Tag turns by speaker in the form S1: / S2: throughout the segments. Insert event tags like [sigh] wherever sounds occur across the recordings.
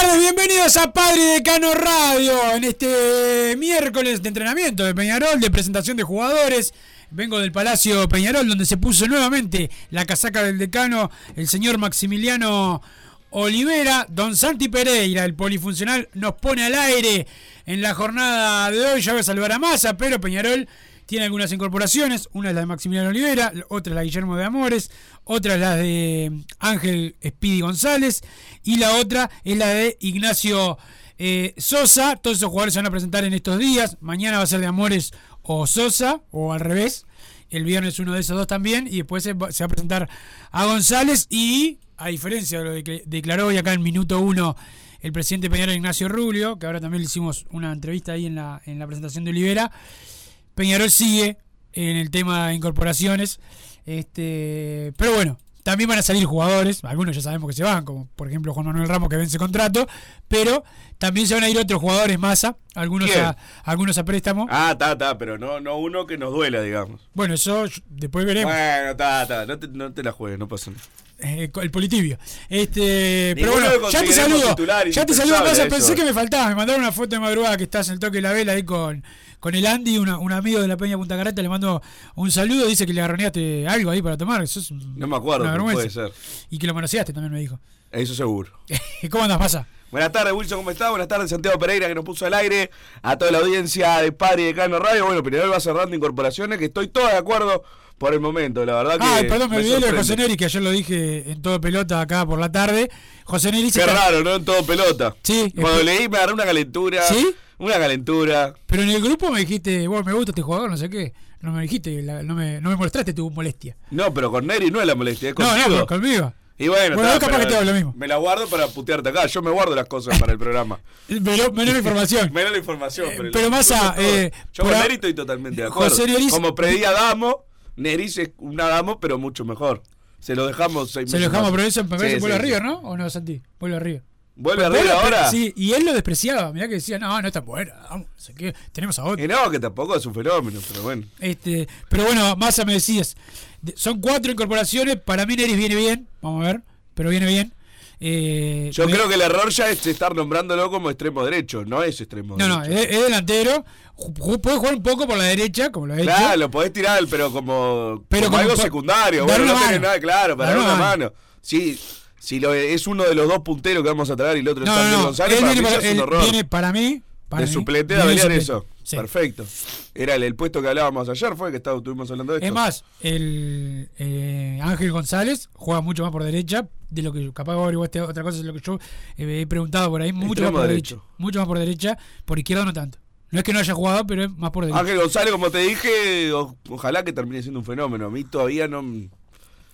S1: Tardes, bienvenidos a Padre Decano Radio en este miércoles de entrenamiento de Peñarol, de presentación de jugadores. Vengo del Palacio Peñarol, donde se puso nuevamente la casaca del decano el señor Maximiliano Olivera. Don Santi Pereira, el polifuncional, nos pone al aire en la jornada de hoy. Ya voy a saludar a Massa, pero Peñarol tiene algunas incorporaciones. Una es la de Maximiliano Olivera, otra es la de Guillermo de Amores, otra es la de Ángel Speedy González y la otra es la de Ignacio eh, Sosa. Todos esos jugadores se van a presentar en estos días. Mañana va a ser de Amores o Sosa, o al revés. El viernes uno de esos dos también. Y después se va, se va a presentar a González. Y a diferencia de lo que declaró hoy acá en minuto uno el presidente Peñarol Ignacio Rubio, que ahora también le hicimos una entrevista ahí en la, en la presentación de Olivera. Peñarol sigue en el tema de incorporaciones. Este, pero bueno, también van a salir jugadores, algunos ya sabemos que se van, como por ejemplo Juan Manuel Ramos que vence contrato, pero también se van a ir otros jugadores más, algunos
S2: ¿Quién?
S1: a, algunos a préstamo.
S2: Ah, está, está, pero no, no uno que nos duela, digamos.
S1: Bueno, eso después veremos.
S2: Bueno, está, está, no te, no te la juegues, no pasa nada.
S1: Eh, el politibio. Este, pero bueno, ya te saludo. Ya te saludo Pensé que me faltaba. Me mandaron una foto de madrugada que estás en el toque de la vela ahí con, con el Andy, una- un amigo de la Peña Punta Carreta. Le mando un saludo. Dice que le agarroneaste algo ahí para tomar. Eso es
S2: No me acuerdo,
S1: una
S2: pero
S1: vergüenza.
S2: puede ser.
S1: Y que lo manoseaste también, me dijo.
S2: Eso seguro. [laughs]
S1: ¿Cómo andas, pasa?
S2: Buenas tardes, Wilson, ¿cómo estás? Buenas tardes, Santiago Pereira, que nos puso al aire. A toda la audiencia de Padre y de Cano Radio. Bueno, Peñarol va cerrando incorporaciones, que estoy todo de acuerdo por el momento. La verdad que.
S1: Ah, perdón, me olvidé de. José Neri, que ayer lo dije en todo pelota acá por la tarde. José Neri dice
S2: Qué raro, ¿no? En todo pelota.
S1: Sí.
S2: Cuando
S1: es-
S2: leí me agarré una calentura.
S1: ¿Sí?
S2: Una calentura.
S1: Pero en el grupo me dijiste, bueno, me gusta este jugador, no sé qué. No me dijiste, la- no, me, no me mostraste tu molestia.
S2: No, pero con Neri no es la molestia, es
S1: No, no,
S2: contigo.
S1: pero conmigo.
S2: Y bueno,
S1: Bueno,
S2: está,
S1: capaz que te hago lo mismo.
S2: Me la guardo para putearte acá. Yo me guardo las cosas para el programa. [laughs]
S1: Menos, menos información. [laughs]
S2: Menos la información.
S1: Eh,
S2: pero cosas todas.
S1: eh,
S2: Yo con
S1: a-
S2: Neri estoy totalmente de acuerdo. Como predía Damo, Neris es un Adamo, pero mucho mejor. Se lo dejamos seis
S1: Se lo dejamos,
S2: más.
S1: pero eso
S2: Sí,
S1: que vuelve
S2: sí,
S1: a
S2: sí.
S1: ¿no? ¿O no, Santi? Vuelve a River.
S2: ¿Vuelve a River
S1: Bueno,
S2: ahora?
S1: pero- Sí, y él lo despreciaba. Mirá que decía, no, no buena. Vamos, no sé qué. Tenemos a otro.
S2: Y no, que tampoco es un fenómeno, pero bueno.
S1: Este, pero bueno, Massa me decías, de- son cuatro incorporaciones. Para mí Neris viene bien, vamos a ver, pero viene bien. Eh,
S2: Yo
S1: me-
S2: creo que el error ya es estar nombrándolo como extremo derecho, no es extremo
S1: No, no,
S2: derecho.
S1: es, es delantero. Puede jugar un poco por la derecha, como lo ha hecho.
S2: Claro, lo podés tirar, pero como,
S1: Pero
S2: como
S1: como
S2: algo secundario.
S1: dar
S2: Bueno, no tenés nada claro, para
S1: Dar una mano.
S2: mano. Sí, si lo, es uno de los dos punteros que vamos a traer y el otro es Ángel
S1: no, no.
S2: González,
S1: Él
S2: para
S1: viene
S2: mí ya
S1: para,
S2: es un horror.
S1: viene para mí. para
S2: de
S1: mí,
S2: suplente
S1: suplente.
S2: eso.
S1: Sí.
S2: Perfecto. Era el, el puesto que hablábamos ayer, fue que estaba, estuvimos hablando de esto.
S1: Es más, el eh, Ángel González juega mucho más por derecha de lo que capaz averiguaste otra cosa, es lo que yo eh, he preguntado por ahí, mucho más por
S2: derecho.
S1: derecha. Mucho más por derecha, por izquierda no tanto. No es que no haya jugado, pero es más por derecha.
S2: Ángel González, como te dije, o- ojalá que termine siendo un fenómeno. A mí todavía no.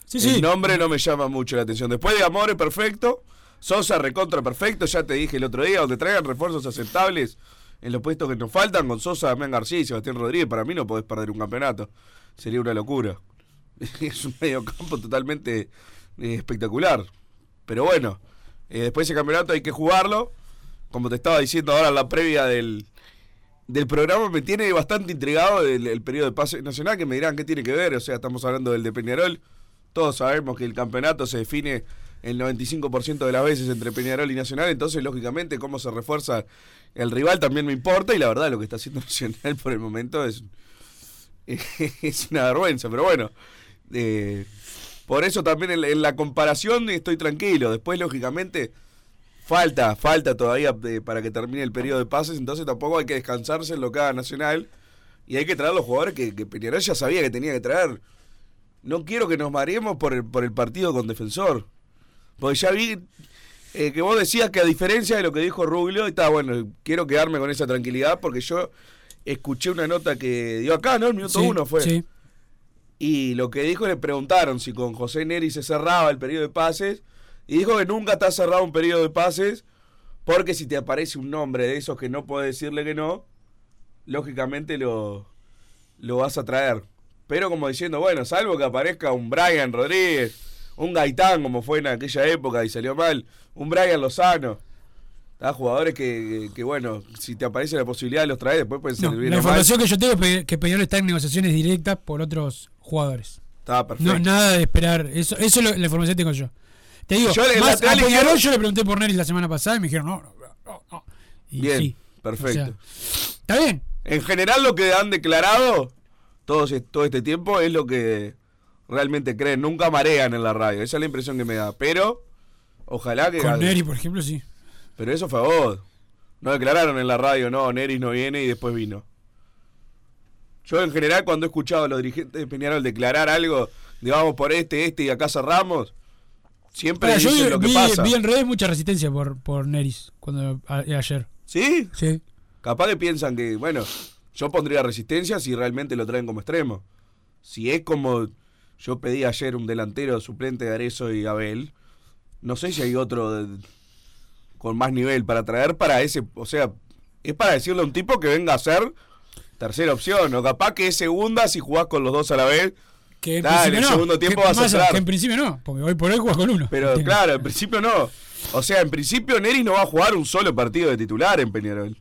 S1: Sí,
S2: el nombre no me llama mucho la atención. Después de Amores, perfecto. Sosa recontra perfecto, ya te dije el otro día, donde traigan refuerzos aceptables en los puestos que nos faltan, con Sosa, Damián García y Sebastián Rodríguez, para mí no podés perder un campeonato. Sería una locura. [laughs] es un medio campo totalmente eh, espectacular. Pero bueno, eh, después ese campeonato hay que jugarlo. Como te estaba diciendo ahora en la previa del, del programa, me tiene bastante intrigado el, el periodo de pase nacional, que me dirán qué tiene que ver. O sea, estamos hablando del de Peñarol. Todos sabemos que el campeonato se define el 95% de las veces entre Peñarol y Nacional, entonces lógicamente cómo se refuerza el rival también me importa y la verdad lo que está haciendo [laughs] Nacional por el momento es, [laughs] es una vergüenza, pero bueno, eh, por eso también en, la comparación estoy tranquilo, después lógicamente falta, falta todavía de, para que termine el periodo de pases, entonces tampoco hay que descansarse en lo que haga Nacional y hay que traer los jugadores que Peñarol ya sabía que tenía que traer. No quiero que nos mareemos por el, por el partido con Defensor. Porque ya vi eh, que vos decías que a diferencia de lo que dijo Rubio, está bueno, quiero quedarme con esa tranquilidad porque yo escuché una nota que dio acá, ¿no? El minuto
S1: Sí,
S2: uno fue.
S1: sí.
S2: Y lo que dijo le preguntaron si con José Neri se cerraba el periodo de pases. Y dijo que nunca está cerrado un periodo de pases porque si te aparece un nombre de esos que no puedes decirle que no, lógicamente lo, lo vas a traer. Pero como diciendo, bueno, salvo que aparezca un Brian Rodríguez, un Gaitán como fue en aquella época y salió mal, un Brian Lozano. ¿tá? Jugadores que, que, que, bueno, si te aparece la posibilidad de los traer, después pueden
S1: No,
S2: servir
S1: la
S2: mal.
S1: información que yo tengo es que Peñarol está en negociaciones directas por otros jugadores.
S2: Está perfecto.
S1: No, nada de esperar. Eso, eso es lo- la información que tengo yo. Te digo,
S2: Yo
S1: más, a Peñarol yo le pregunté por Neris la semana pasada y me dijeron, no, no, no, no. Y
S2: Bien,
S1: sí.
S2: perfecto.
S1: O sea, está bien.
S2: En general lo que han declarado todo, todo este tiempo es lo que realmente creen. Nunca marean en la radio. Esa es la impresión que me da. Pero, ojalá que...
S1: Con Neri, por ejemplo, sí.
S2: Pero eso fue a vos. No declararon en la radio, no, Neris no viene y después vino. Yo en general cuando he escuchado a los dirigentes de Peñarol declarar algo, digamos por este, este y acá cerramos, siempre
S1: yo vi,
S2: lo que
S1: vi-
S2: pasa.
S1: vi en redes mucha resistencia por, por Neris cuando a- ayer.
S2: ¿Sí?
S1: Sí.
S2: Capaz que piensan que, bueno, yo pondría resistencia si realmente lo traen como extremo. Si es como yo pedí ayer un delantero suplente de Arezo y Abel, no sé si hay otro de- con más nivel para traer para ese, o sea, es para decirle a un tipo que venga a ser tercera opción, o capaz que es segunda si jugás con los dos a la vez.
S1: Que en principio
S2: en el
S1: no.
S2: segundo tiempo vas a entrar.
S1: Que en principio no, porque hoy por hoy juegas con uno.
S2: Pero claro, en principio no. O sea, en principio Neri no va a jugar un solo partido de titular en Peñarol.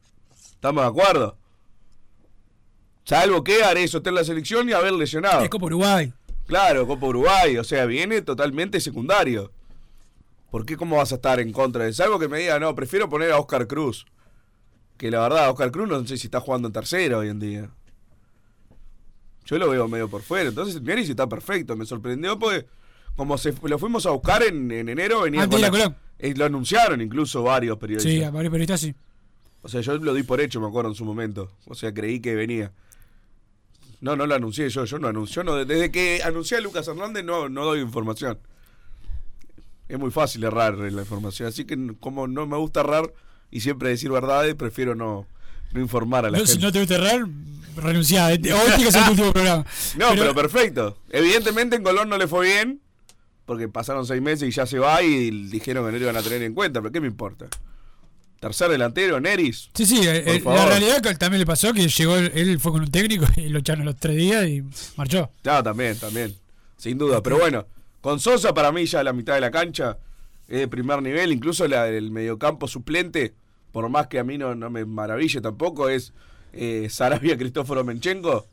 S2: ¿Estamos de acuerdo? Salvo que Arezo esté en la selección y haber lesionado.
S1: Es Copa Uruguay.
S2: Claro, Copa Uruguay, o sea, viene totalmente secundario. ¿Por qué cómo vas a estar en contra de Salvo que me diga, no, prefiero poner a Oscar Cruz. Que la verdad, Oscar Cruz no sé si está jugando en tercera hoy en día. Yo lo veo medio por fuera. Entonces, sí está perfecto. Me sorprendió porque, como se, lo fuimos a buscar en, en enero, venía
S1: Antes de
S2: con la-
S1: Colón.
S2: eh, lo anunciaron incluso varios periodistas.
S1: Sí, varios periodistas sí.
S2: O sea, yo lo di por hecho, me acuerdo, en su momento. O sea, creí que venía. No, no lo anuncié yo, yo no anuncio. No, desde que anuncié a Lucas Hernández no, no doy información. Es muy fácil errar en la información. Así que como no me gusta errar y siempre decir verdades, prefiero no, no informar a la
S1: No, si
S2: gente.
S1: no te gusta errar, renunciá. Este- Hoy que ser tu último programa. [laughs]
S2: No, pero, perfecto. Evidentemente en Colón no le fue bien, porque pasaron seis meses y ya se va y dijeron que no lo iban a tener en cuenta, pero ¿qué me importa? Tercer delantero, Neris.
S1: Sí, sí, eh, eh, la realidad que también le pasó que llegó, él, fue con un técnico y lo echaron los tres días y marchó.
S2: Claro, también, también. Sin duda. Pero bueno, con Sosa para mí ya la mitad de la cancha es de primer nivel. Incluso la, el mediocampo suplente, por más que a mí no, no me maraville tampoco, es eh, Sarabia Cristóforo Menchenko.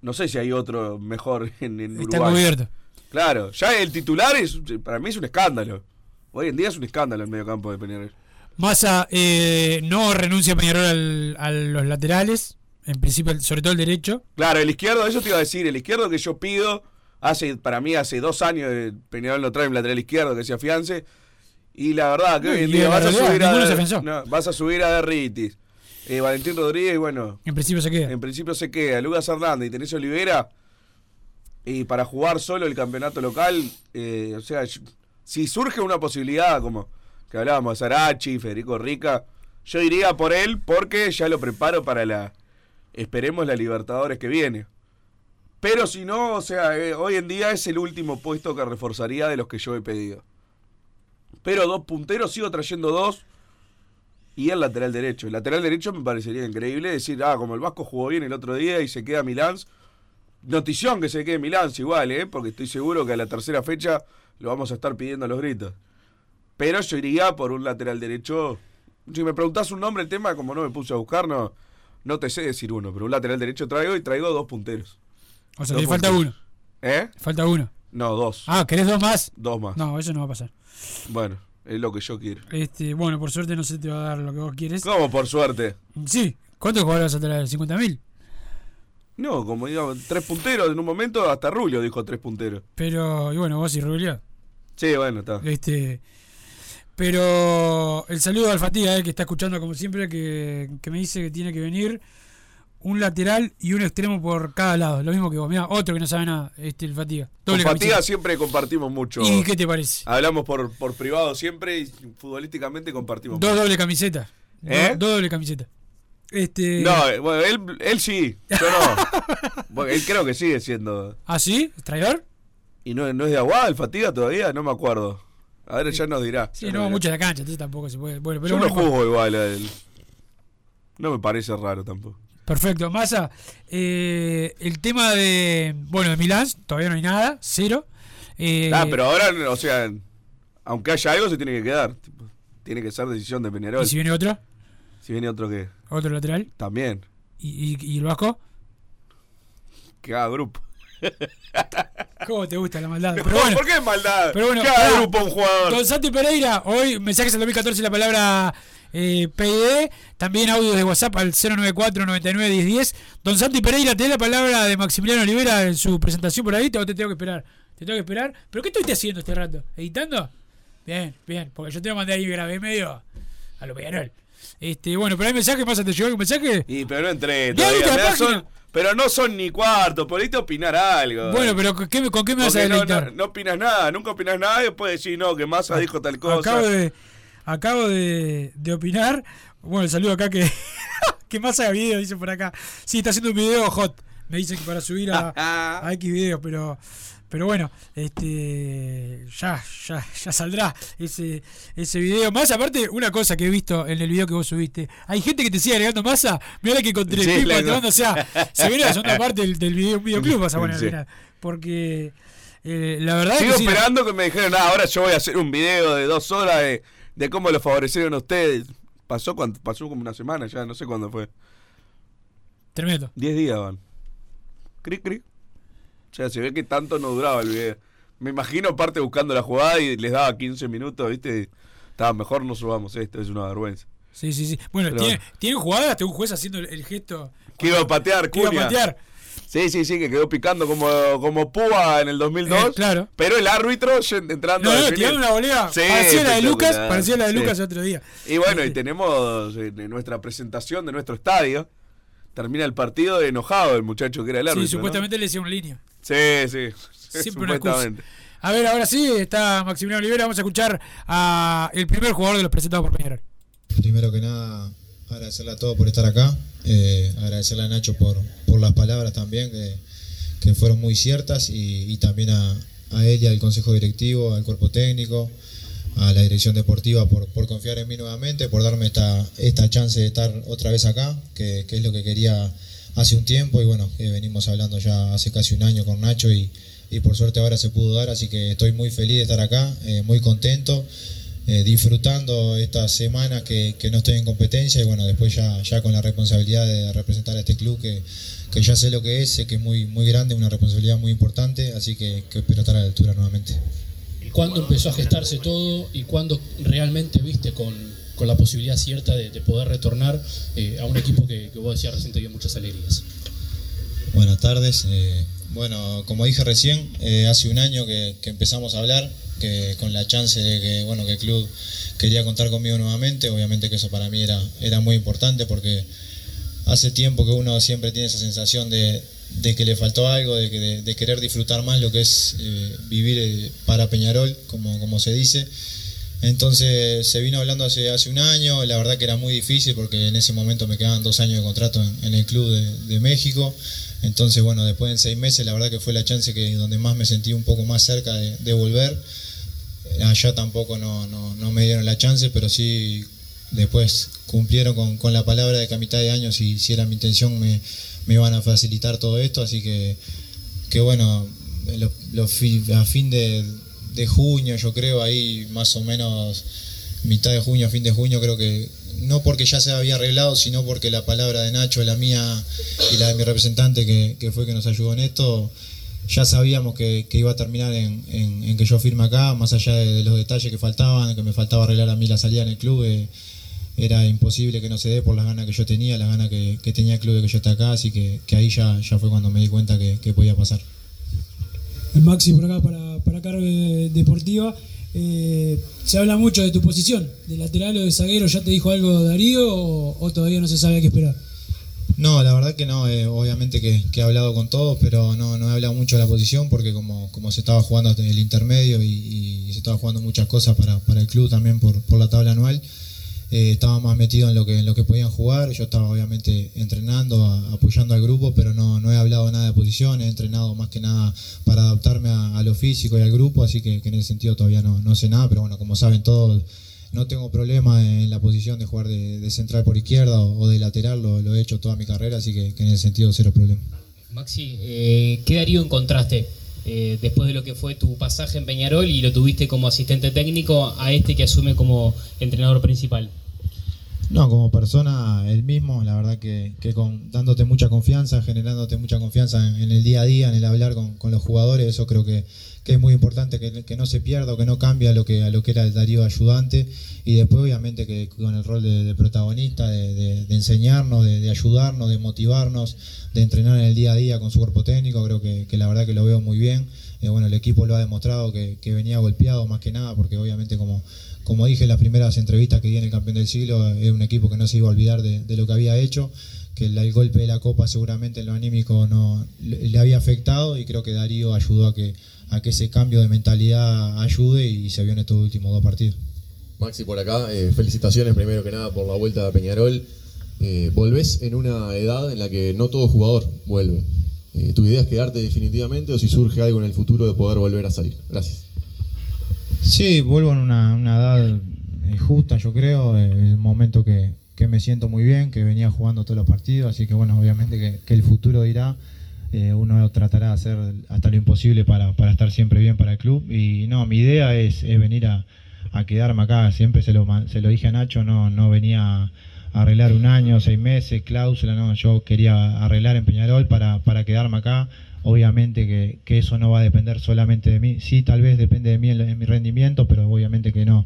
S2: No sé si hay otro mejor en, en
S1: Está
S2: Uruguay.
S1: cubierto.
S2: Claro, ya el titular es para mí es un escándalo. Hoy en día es un escándalo el mediocampo de Peñarol.
S1: Massa eh, no renuncia Peñarol al- a los laterales, en principio, sobre todo el derecho.
S2: Claro, el izquierdo, eso te iba a decir, el izquierdo que yo pido, hace para mí hace dos años eh, Peñarol no trae un lateral izquierdo que se afiance. Y la verdad que
S1: No,
S2: hoy en día vas a, subir a, no, vas a subir a Derritis. Eh, Valentín Rodríguez, bueno,
S1: En principio se queda.
S2: en principio se queda. Lucas Hernández y tenés Olivera. Y para jugar solo el campeonato local, eh, o sea, si surge una posibilidad como que hablábamos Sarachi, Federico Rica, yo iría por él porque ya lo preparo para la, esperemos la Libertadores que viene. Pero si no, o sea, eh, hoy en día es el último puesto que reforzaría de los que yo he pedido. pero dos punteros, sigo trayendo dos. Y el lateral derecho. El lateral derecho me parecería increíble decir, ah, como el Vasco jugó bien el otro día y se queda Milán. Notición que se quede Milán igual, ¿eh? Porque estoy seguro que a la tercera fecha lo vamos a estar pidiendo a los gritos. Pero yo iría por un lateral derecho. Si me preguntás un nombre, el tema, como no me puse a buscar, no, no te sé decir uno, pero un lateral derecho traigo y traigo dos punteros.
S1: O sea,
S2: Dos
S1: le falta
S2: punteros.
S1: uno.
S2: ¿Eh?
S1: Falta uno.
S2: No, dos.
S1: Ah, ¿querés dos más?
S2: Dos más.
S1: No, eso no va a pasar.
S2: Bueno, es lo que yo quiero.
S1: Este, bueno, por suerte no se te va a dar lo que vos quieres.
S2: ¿Cómo por suerte?
S1: Sí. ¿Cuántos jugadores vas a traer? ¿50.000?
S2: No, como digamos, tres punteros en un momento, hasta Rulio dijo tres punteros.
S1: Pero, y bueno, vos y Rubio.
S2: Sí, bueno, está.
S1: Este. Pero el saludo al Fatiga, eh, que está escuchando como siempre, que, que me dice que tiene que venir un lateral y un extremo por cada lado. Lo mismo que vos. Mirá, otro que no sabe nada, este, el Fatiga.
S2: Con
S1: Doble
S2: Fatiga siempre compartimos mucho.
S1: ¿Y qué te parece?
S2: Hablamos por, por privado siempre y futbolísticamente compartimos
S1: Dos
S2: mucho.
S1: doble camisetas.
S2: ¿Eh?
S1: Dos, dos doble camisetas. Este.
S2: No, eh, bueno, él, él sí, yo no. [laughs] Bueno, él creo que sigue siendo.
S1: ¿Ah, sí? ¿Traidor?
S2: ¿Y no, no es de Aguada el Fatiga todavía? No me acuerdo. A ver, ya nos dirá.
S1: Sí, no va mucho a la cancha, entonces tampoco se puede. Bueno, pero
S2: Yo no
S1: bueno,
S2: juzgo igual a él. No me parece raro tampoco.
S1: Perfecto. Massa, eh, el tema de. Bueno, de Milán, todavía no hay nada, cero. Eh,
S2: ah, pero ahora, o sea, aunque haya algo, se tiene que quedar. Tiene que ser decisión de Peñarol.
S1: ¿Y si viene otro?
S2: Si viene otro que
S1: ¿Otro lateral?
S2: también,
S1: ¿Y, y, y el Vasco?
S2: que haga grupo.
S1: ¿Cómo te gusta la maldad? [laughs] Pero bueno,
S2: ¿Por qué maldad?
S1: pero bueno
S2: grupo un jugador.
S1: Don Santi Pereira, hoy mensajes al 2014 la palabra eh, PID, también audios de WhatsApp al 094 99 10 10. Don Santi Pereira, ¿te la palabra de Maximiliano Olivera en su presentación por ahí o te tengo que esperar? Te tengo que esperar. ¿Pero qué estoy haciendo este rato? ¿Editando? Bien, bien, porque yo te lo mandé ahí grabé medio a lo Peñarol. Este, bueno, pero hay mensaje, pasa, ¿te llegó algún mensaje?
S2: Y pero no entré todavía. son- pero no son ni cuartos, por ahí te opinar algo.
S1: Bueno, pero ¿con qué, con qué me vas a
S2: no,
S1: deleitar?
S2: no, no opinas nada, nunca opinas nada y después decís, no, que Massa dijo tal cosa.
S1: Acabo de, acabo de, de opinar. Bueno, el saludo acá que, [laughs] que más haga video, dice por acá. Sí, está haciendo un video hot. Me dicen que para subir a, [laughs] a X videos, pero pero bueno, este ya, ya, ya saldrá ese, ese video. Más aparte, una cosa que he visto en el video que vos subiste, hay gente que te sigue agregando masa. Mira que encontré
S2: Sí,
S1: el clip,
S2: la-
S1: te mando, o sea, se viene la segunda [laughs] parte del, del video, videoclub, vas a poner,
S2: Sí.
S1: porque eh, la verdad
S2: Sigo
S1: es que sí,
S2: esperando que me dijeran, ah, ahora yo voy a hacer un video de dos horas de, de cómo lo favorecieron a ustedes. Pasó cuando, pasó como una semana ya, no sé cuándo fue.
S1: tremendo.
S2: Diez días van. Cric, cric. O sea, se ve que tanto no duraba el video. Me imagino parte buscando la jugada y les daba 15 minutos, ¿viste? Estaba mejor no subamos esto, es una vergüenza.
S1: Sí, sí, sí. Bueno,
S2: Pero-
S1: ¿tiene, ¿tienen jugadas? Hasta un juez haciendo el, el gesto.
S2: Que iba a patear,
S1: que iba a patear.
S2: Sí, sí, sí, que quedó picando como, como Púa en el 2002.
S1: Eh, claro.
S2: Pero el árbitro entrando
S1: No, no, tiraron una volea.
S2: Sí,
S1: parecía la de Lucas, parecía la de
S2: sí.
S1: Lucas el otro día.
S2: Y bueno, y tenemos eh, nuestra presentación de nuestro estadio. Termina el partido enojado el muchacho que era el árbitro.
S1: Sí,
S2: ¿no?
S1: supuestamente le decía un línea.
S2: Sí, sí. [laughs]
S1: Siempre una excusa.
S2: supuestamente.
S1: A ver, ahora sí, está Maximiliano Olivera. Vamos a escuchar a el primer jugador de los presentados por Peñarol.
S3: Primero que nada, agradecerle a todos por estar acá, eh, agradecerle a Nacho por, por las palabras también, que, que fueron muy ciertas, y, y también a, a él y al consejo directivo, al cuerpo técnico, a la dirección deportiva por, por confiar en mí nuevamente, por darme esta, esta chance de estar otra vez acá, que, que es lo que quería hace un tiempo, y bueno, eh, venimos hablando ya hace casi un año con Nacho, y, y por suerte ahora se pudo dar, así que estoy muy feliz de estar acá, eh, muy contento eh, disfrutando estas semanas que, que no estoy en competencia y bueno, después ya, ya con la responsabilidad de representar a este club que, que ya sé lo que es, sé que es muy, muy grande, una responsabilidad muy importante, así que, que espero estar a la altura nuevamente.
S4: ¿Cuándo empezó a gestarse todo y cuándo realmente viste con, con la posibilidad cierta de, de poder retornar eh, a un equipo que, que vos decías recién te dio muchas alegrías?
S3: Buenas tardes. eh, bueno, como dije recién, eh, hace un año que, que empezamos a hablar, que con la chance de que, bueno, que el club quería contar conmigo nuevamente. Obviamente que eso para mí era, era muy importante porque hace tiempo que uno siempre tiene esa sensación de, de que le faltó algo, de, que, de, querer disfrutar más lo que es eh, vivir eh, para Peñarol, como, como se dice. Entonces se vino hablando hace, hace un año, la verdad que era muy difícil porque en ese momento me quedaban dos años de contrato en, en el club de, México. Entonces bueno, después de seis meses la verdad que fue la chance que donde más me sentí un poco más cerca de, volver. allá tampoco no, no, no me dieron la chance, pero sí después cumplieron con, con la palabra de que a mitad de año, si, si era mi intención, me, me iban a facilitar todo esto, así que, que bueno, lo- lo a fin de, junio, yo creo, ahí más o menos mitad de junio, fin de junio, creo que no porque ya se había arreglado, sino porque la palabra de Nacho, la mía y la de mi representante, que, que fue que nos ayudó en esto, ya sabíamos que, que iba a terminar en, en- en que yo firme acá, más allá de, de los detalles que faltaban, que me faltaba arreglar a mí la salida en el club. eh, era imposible que no se dé por las ganas que yo tenía, las ganas que, que tenía el club de que yo esté acá, así que, que ahí ya, ya fue cuando me di cuenta que, que podía pasar.
S1: El Maxi por acá para, para Carve Deportiva. Eh, se habla mucho de tu posición, de lateral o de zaguero. ¿Ya te dijo algo Darío o, o todavía no se sabe a qué esperar?
S3: No, la verdad que no, eh, obviamente que, que he hablado con todos, pero no, no he hablado mucho de la posición porque como, como se estaba jugando hasta el intermedio y, y se estaba jugando muchas cosas para, para el club también por, por la tabla anual, eh, estaba más metido en lo que en lo que podían jugar, yo estaba obviamente entrenando, apoyando al grupo, pero no, no he hablado nada de posición, he entrenado más que nada para adaptarme a, lo físico y al grupo, así que, que en ese sentido todavía no, no sé nada, pero bueno, como saben todos, no tengo problema en la posición de jugar de, central por izquierda o, de lateral, lo, lo he hecho toda mi carrera, así que, en ese sentido cero problema.
S5: Maxi, eh, ¿qué Darío encontraste eh, después de lo que fue tu pasaje en Peñarol y lo tuviste como asistente técnico a este que asume como entrenador principal?
S3: No, como persona el mismo, la verdad que, que con, dándote mucha confianza, generándote mucha confianza en, el día a día, en el hablar con, los jugadores, eso creo que, que es muy importante, que, que no se pierda o que no cambie a lo que, a lo que era el Darío ayudante y después obviamente que con el rol de, de protagonista, de, de- de enseñarnos, de, ayudarnos, de motivarnos, de entrenar en el día a día con su cuerpo técnico, creo que, que la verdad que lo veo muy bien. Eh, bueno, el equipo lo ha demostrado que, que venía golpeado más que nada, porque obviamente como, como dije en las primeras entrevistas que di en el campeón del siglo, es un equipo que no se iba a olvidar de, de lo que había hecho, que el, golpe de la copa seguramente en lo anímico no le, había afectado y creo que Darío ayudó a que, a que ese cambio de mentalidad ayude y se vio en estos últimos dos partidos.
S6: Maxi por acá, eh, felicitaciones primero que nada por la vuelta a Peñarol. Eh, volvés en una edad en la que no todo jugador vuelve. Eh, ¿Tu idea es quedarte definitivamente o si surge algo en el futuro de poder volver a salir? Gracias.
S3: Sí, vuelvo en una, una edad eh, justa, yo creo, un momento que, que me siento muy bien, que venía jugando todos los partidos, así que bueno, obviamente que, que el futuro dirá, eh, uno tratará de hacer hasta lo imposible para, para estar siempre bien para el club. Y no, mi idea es, es venir a, a quedarme acá, siempre se lo, se lo dije a Nacho, no, no venía a arreglar un año, seis meses, cláusula, no, yo quería arreglar en Peñarol para, para quedarme acá, obviamente que, que eso no va a depender solamente de mí, sí tal vez depende de mí en, mi rendimiento, pero obviamente que no,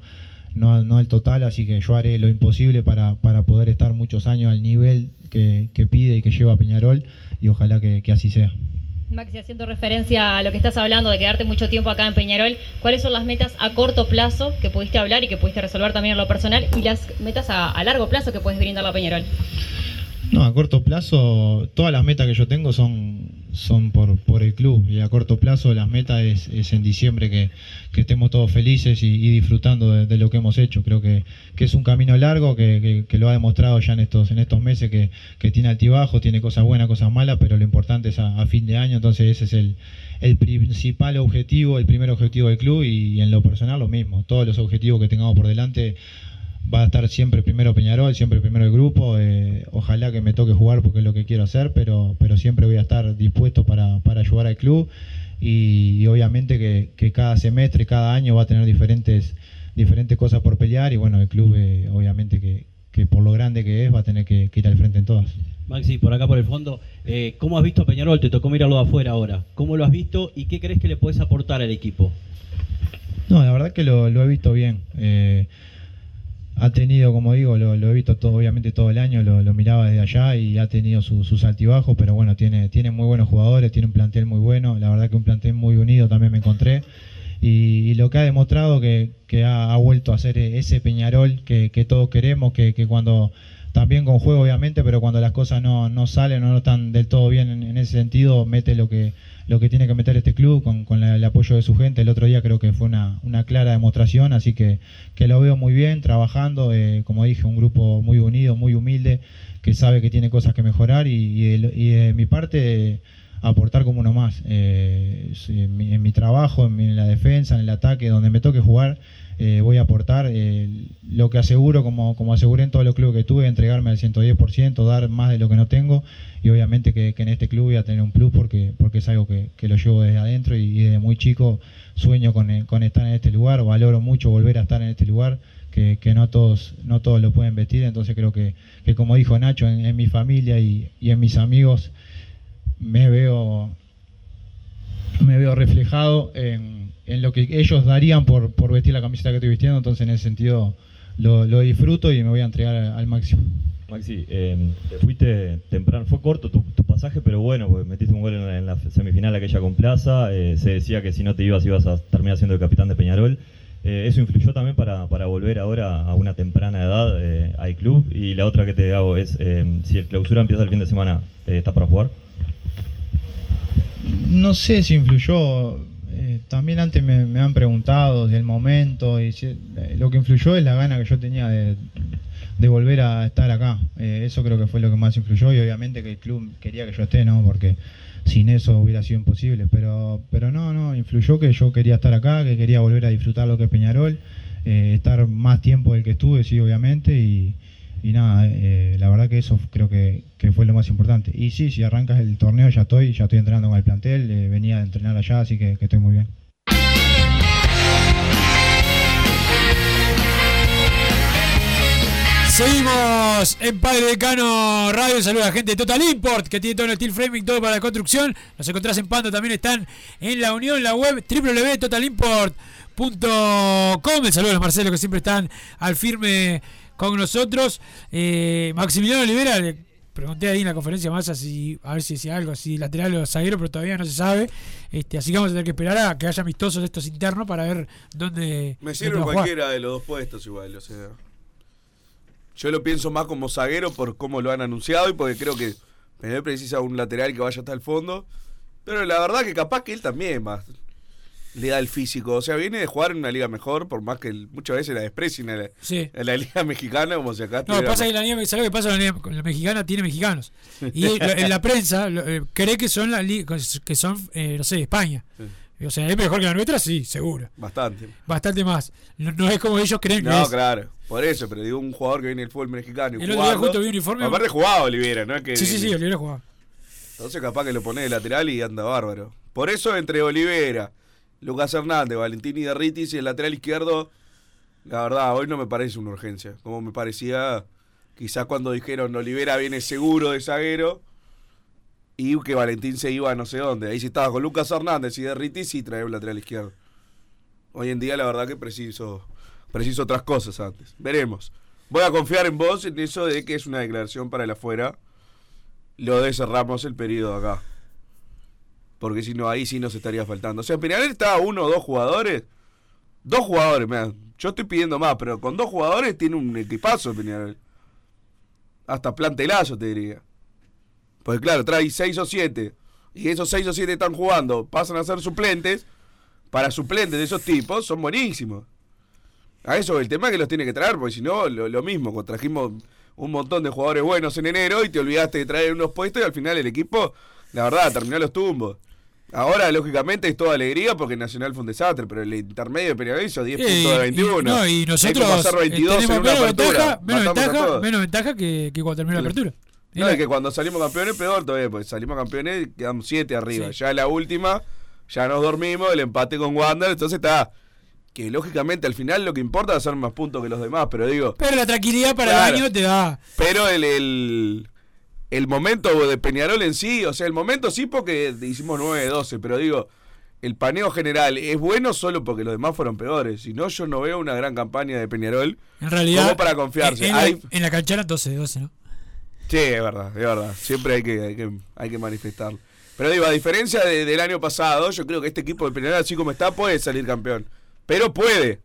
S3: no, no al total, así que yo haré lo imposible para, para poder estar muchos años al nivel que, que pide y que lleva Peñarol y ojalá que, que así sea.
S7: Maxi, haciendo referencia a lo que estás hablando de quedarte mucho tiempo acá en Peñarol, ¿cuáles son las metas a corto plazo que pudiste hablar y que pudiste resolver también en lo personal y las metas a, a largo plazo que puedes brindarle a Peñarol?
S3: No, a corto plazo, todas las metas que yo tengo son, son por, por el club. Y a corto plazo, las metas es, en diciembre que, que estemos todos felices y, y disfrutando de, lo que hemos hecho. Creo que, que es un camino largo, que, que- lo ha demostrado ya en estos, en estos meses, que, que tiene altibajos, tiene cosas buenas, cosas malas, pero lo importante es a, a fin de año. Entonces, ese es el, el principal objetivo, el primer objetivo del club. Y, en lo personal, lo mismo. Todos los objetivos que tengamos por delante va a estar siempre primero Peñarol, siempre primero el grupo. eh, ojalá que me toque jugar porque es lo que quiero hacer, pero, pero siempre voy a estar dispuesto para, para ayudar al club y, y obviamente que, que cada semestre, cada año va a tener diferentes, diferentes cosas por pelear y bueno, el club eh, obviamente que, que por lo grande que es va a tener que, que ir al frente en todas.
S8: Maxi, por acá por el fondo, eh, ¿cómo has visto a Peñarol? Te tocó mirarlo de afuera ahora. ¿Cómo lo has visto y qué crees que le puedes aportar al equipo?
S3: No, la verdad que lo, lo he visto bien. Eh, ha tenido, como digo, lo, he visto todo, obviamente todo el año, lo, miraba desde allá y ha tenido su- sus altibajos, pero bueno, tiene, tiene muy buenos jugadores, tiene un plantel muy bueno, la verdad que un plantel muy unido también me encontré. Y, lo que ha demostrado que, que ha, vuelto a ser ese Peñarol que, todos queremos, que, cuando también con juego obviamente, pero cuando las cosas no, no salen o no están del todo bien en, en ese sentido, mete lo que, lo que tiene que meter este club con, con el apoyo de su gente. El otro día creo que fue una, una clara demostración, así que, que lo veo muy bien, trabajando, eh, como dije, un grupo muy unido, muy humilde, que sabe que tiene cosas que mejorar y, y de, mi parte aportar como uno más. Eh, sí, en, mi, trabajo, en la defensa, en el ataque, donde me toque jugar, eh, voy a aportar. eh, lo que aseguro, como, como aseguré en todos los clubes que tuve, entregarme al 110%, dar más de lo que no tengo. Y obviamente que, en este club voy a tener un plus porque, porque es algo que, que lo llevo desde adentro y, desde muy chico sueño con, eh, con estar en este lugar. Valoro mucho volver a estar en este lugar. Que, que no todos no todos lo pueden vestir entonces creo que, que como dijo Nacho en, en mi familia y, y en mis amigos me veo me veo reflejado en, en lo que ellos darían por, por vestir la camiseta que estoy vistiendo, entonces en ese sentido lo, lo disfruto y me voy a entregar al, máximo.
S9: Maxi, eh, te fuiste temprano, fue corto tu, tu pasaje, pero bueno, porque metiste un gol en, la- en la semifinal aquella con Plaza, eh, se decía que si no te ibas ibas a terminar siendo el capitán de Peñarol. Eh, ¿Eso influyó también para, para volver ahora a una temprana edad eh, al club? Y la otra que te hago es, eh, si el clausura empieza el fin de semana, ¿estás para jugar?
S3: No sé si influyó, eh, también antes me, han preguntado del momento y si- eh, lo que influyó es la gana que yo tenía de, de volver a estar acá. Eh, eso creo que fue lo que más influyó y obviamente que el club quería que yo esté, ¿no? Porque sin eso hubiera sido imposible. Pero, pero no, no, influyó que yo quería estar acá, que quería volver a disfrutar lo que es Peñarol, eh, estar más tiempo del que estuve, sí, obviamente, y, y nada, eh, la verdad que eso creo que, que fue lo más importante. Y sí, si arrancas el torneo ya estoy, ya estoy entrenando con el plantel, eh, venía a entrenar allá, así que, estoy muy bien.
S1: Seguimos en Padre Decano Radio. Saludos a la gente de Total Import que tiene todo el steel framing, todo para la construcción. Los encontrás en Pando, también están en la unión, la web www.totalimport.com. El saludo a los Marcelo que siempre están al firme con nosotros. Eh, Maximiliano Olivera, le pregunté ahí en la conferencia más si, a ver si decía algo, si lateral o zaguero, pero todavía no se sabe. Este, así que vamos a tener que esperar a que haya amistosos de estos internos para ver dónde.
S2: Me sirve
S1: jugar.
S2: cualquiera de los dos puestos igual, o sea. Yo lo pienso más como zaguero por cómo lo han anunciado y porque creo que Peñarol precisa un lateral que vaya hasta el fondo. Pero la verdad que capaz que él también más le da el físico. O sea, viene de jugar en una liga mejor, por más que muchas veces la desprecien a la,
S1: Sí.
S2: a la liga [laughs] mexicana, como si acá
S1: No, pasa que la liga, ¿sabes lo que pasa? La liga la mexicana tiene mexicanos. Y en la [laughs] prensa eh, cree que son la li- que son, eh, no sé, España. O sea, es mejor que la nuestra, sí, seguro.
S2: Bastante.
S1: Bastante más. No, no es como ellos creen que
S2: No, claro. Por eso, pero digo un jugador que viene del fútbol mexicano. y
S1: El otro día
S2: jugando-
S1: justo vi un uniforme-
S2: Aparte jugaba Olivera, ¿no? Es que
S1: Sí, sí, sí, Olivera jugaba.
S2: Entonces capaz que lo pone de lateral y anda bárbaro. Por eso entre Olivera, Lucas Hernández, Valentín y Derritis y el lateral izquierdo, la verdad, hoy no me parece una urgencia. Como me parecía quizás cuando dijeron Olivera viene seguro de zaguero y que Valentín se iba a no sé dónde. Ahí si estaba con Lucas Hernández y Derritis y traía un lateral izquierdo. Hoy en día la verdad que preciso, preciso otras cosas antes. Veremos. Voy a confiar en vos en eso de que es una declaración para el afuera. Lo de cerramos el periodo acá. Porque si no, ahí sí nos estaría faltando. O sea, Peñarol estaba uno o dos jugadores. Dos jugadores, mira. Yo estoy pidiendo más, pero con dos jugadores tiene un equipazo Peñarol. Hasta plantelazo, te diría. Porque claro, trae seis o siete. Y esos seis o siete están jugando. Pasan a ser suplentes. Para suplentes de esos tipos son buenísimos. A eso el tema es que los tiene que traer, porque si no, lo, lo mismo. cuando Trajimos un montón de jugadores buenos en enero y te olvidaste de traer unos puestos y al final el equipo, la verdad, terminó los tumbos. Ahora, lógicamente, es toda alegría porque Nacional fue un desastre, pero el intermedio de Peñarol hizo 10
S1: Eh,
S2: puntos de
S1: y-
S2: 21.
S1: no, y nosotros
S2: que pasar 22 en
S1: tenemos menos ventaja, menos ventaja, menos ventaja que, que cuando terminó la apertura.
S2: No, es que cuando salimos campeones, peor todavía, porque salimos campeones y quedamos 7 arriba.
S1: Sí.
S2: Ya la última, ya nos dormimos, el empate con Wander, entonces está. Que lógicamente al final lo que importa es hacer más puntos que los demás, pero digo.
S1: Pero la tranquilidad para
S2: Claro.
S1: el año te da.
S2: Pero el, el, el momento de Peñarol en sí, o sea, el momento sí porque hicimos 9-12, pero digo, el paneo general es bueno solo porque los demás fueron peores. Si no, yo no veo una gran campaña de Peñarol
S1: En realidad.
S2: como para confiarse.
S1: En, en la,
S2: Hay-
S1: en la canchera 12 12, ¿no?
S2: Sí, es verdad, es verdad. Siempre hay que, hay que, hay que manifestarlo. Pero digo, a diferencia de- del año pasado, yo creo que este equipo de Peñarol, así como está, puede salir campeón. Pero puede.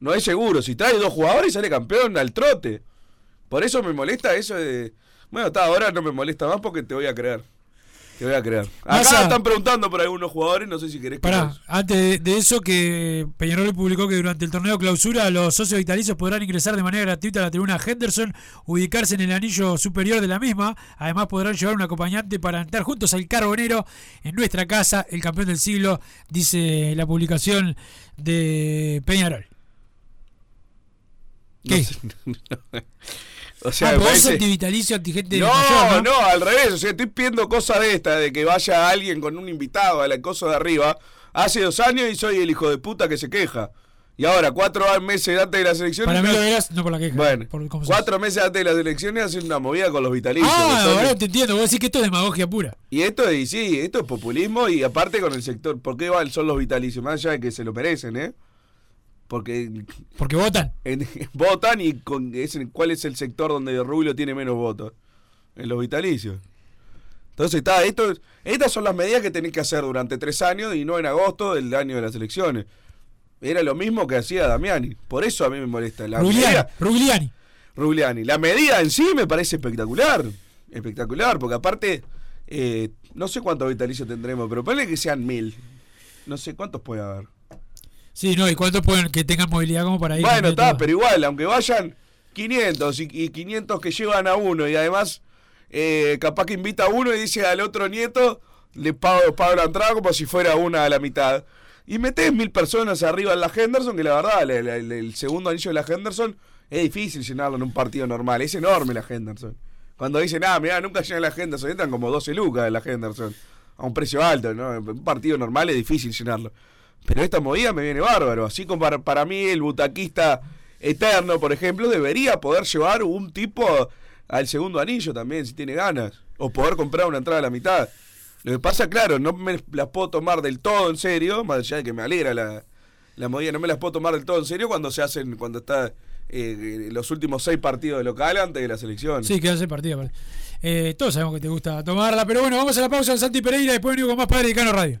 S2: No es seguro. Si trae dos jugadores, sale campeón al trote. Por eso me molesta eso de. Bueno, está, ahora no me molesta más porque te voy a creer. Te voy a creer. Acá están preguntando por algunos jugadores, no sé si querés que
S1: Pará, antes de, de eso que Peñarol publicó que durante el torneo clausura los socios vitalicios podrán ingresar de manera gratuita a la tribuna Henderson, ubicarse en el anillo superior de la misma, además podrán llevar un acompañante para entrar juntos al carbonero en nuestra casa, el campeón del siglo, dice la publicación de Peñarol. ¿Qué? [laughs]
S2: O sea,
S1: ah,
S2: me
S1: ¿vos
S2: parece-
S1: antivitalicio, antigente
S2: No,
S1: mayor,
S2: no, al revés. O sea, estoy pidiendo cosas de esta, de que vaya alguien con un invitado al acoso de arriba. Hace dos años y soy el hijo de puta que se queja. Y ahora, cuatro meses antes de las elecciones.
S1: Para mí lo eras no por la queja.
S2: Bueno,
S1: por cómo sos.
S2: cuatro meses antes de las elecciones hacen una movida con los vitalicios.
S1: Ah, ahora te entiendo. Vos decís que esto es demagogia pura.
S2: Y esto es, sí, esto es populismo y aparte con el sector. ¿Por qué van- son los vitalicios? Más allá de que se lo merecen, ¿eh? Porque.
S1: Porque votan.
S2: en- [laughs] votan y con, es cuál es el sector donde Rubio tiene menos votos. En los vitalicios. Entonces está, esto, estas son las medidas que tenés que hacer durante tres años y no en agosto del año de las elecciones. Era lo mismo que hacía Damiani. Por eso a mí me molesta. La
S1: Rugliani,
S2: medida-
S1: Rugliani.
S2: Rugliani. La medida en sí me parece espectacular. Espectacular, porque aparte, eh, no sé cuántos vitalicios tendremos, pero ponle que sean mil. No sé cuántos puede haber.
S1: Sí, no, y cuántos pueden que tengan movilidad como para ir.
S2: Bueno, está, pero igual, aunque vayan 500 y, y 500 que llevan a uno y además eh, capaz que invita a uno y dice al otro nieto, le pago, pago la entrada como si fuera una a la mitad. Y metés mil personas arriba en la Henderson, que la verdad, la- el, el segundo anillo de la Henderson es difícil llenarlo en un partido normal. Es enorme la Henderson. Cuando dicen, ah, mira, nunca llenan la Henderson, entran como 12 lucas en la Henderson. A un precio alto, ¿no? En un partido normal es difícil llenarlo. Pero esta movida me viene bárbaro. Así como para, para mí el butaquista eterno, por ejemplo, debería poder llevar un tipo al segundo anillo también, si tiene ganas. O poder comprar una entrada a la mitad. Lo que pasa, claro, no me las puedo tomar del todo en serio, más allá de que me alegra la, la movida, no me las puedo tomar del todo en serio cuando se hacen, cuando está eh, los últimos seis partidos de local antes de las elecciones.
S1: Sí, que hace partido. aparte. Eh, todos sabemos que te gusta tomarla, pero bueno, vamos a la pausa Santi Pereira, después venimos con más Padre Cano Radio.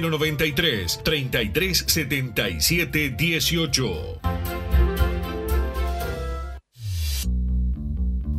S10: 093 3377 18.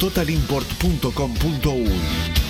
S11: www.totalimport.com.uy.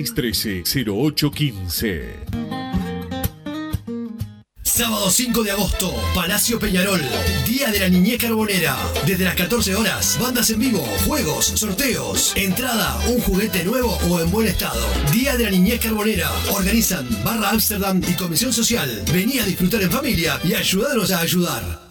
S10: 2613-0815.
S12: Sábado 5 de agosto, Palacio Peñarol, Día de la Niñez Carbonera. Desde las 14 horas, bandas en vivo, juegos, sorteos, entrada, un juguete nuevo o en buen estado. Día de la Niñez Carbonera. Organizan Barra Amsterdam y Comisión Social. Vení a disfrutar en familia y ayudarnos a ayudar.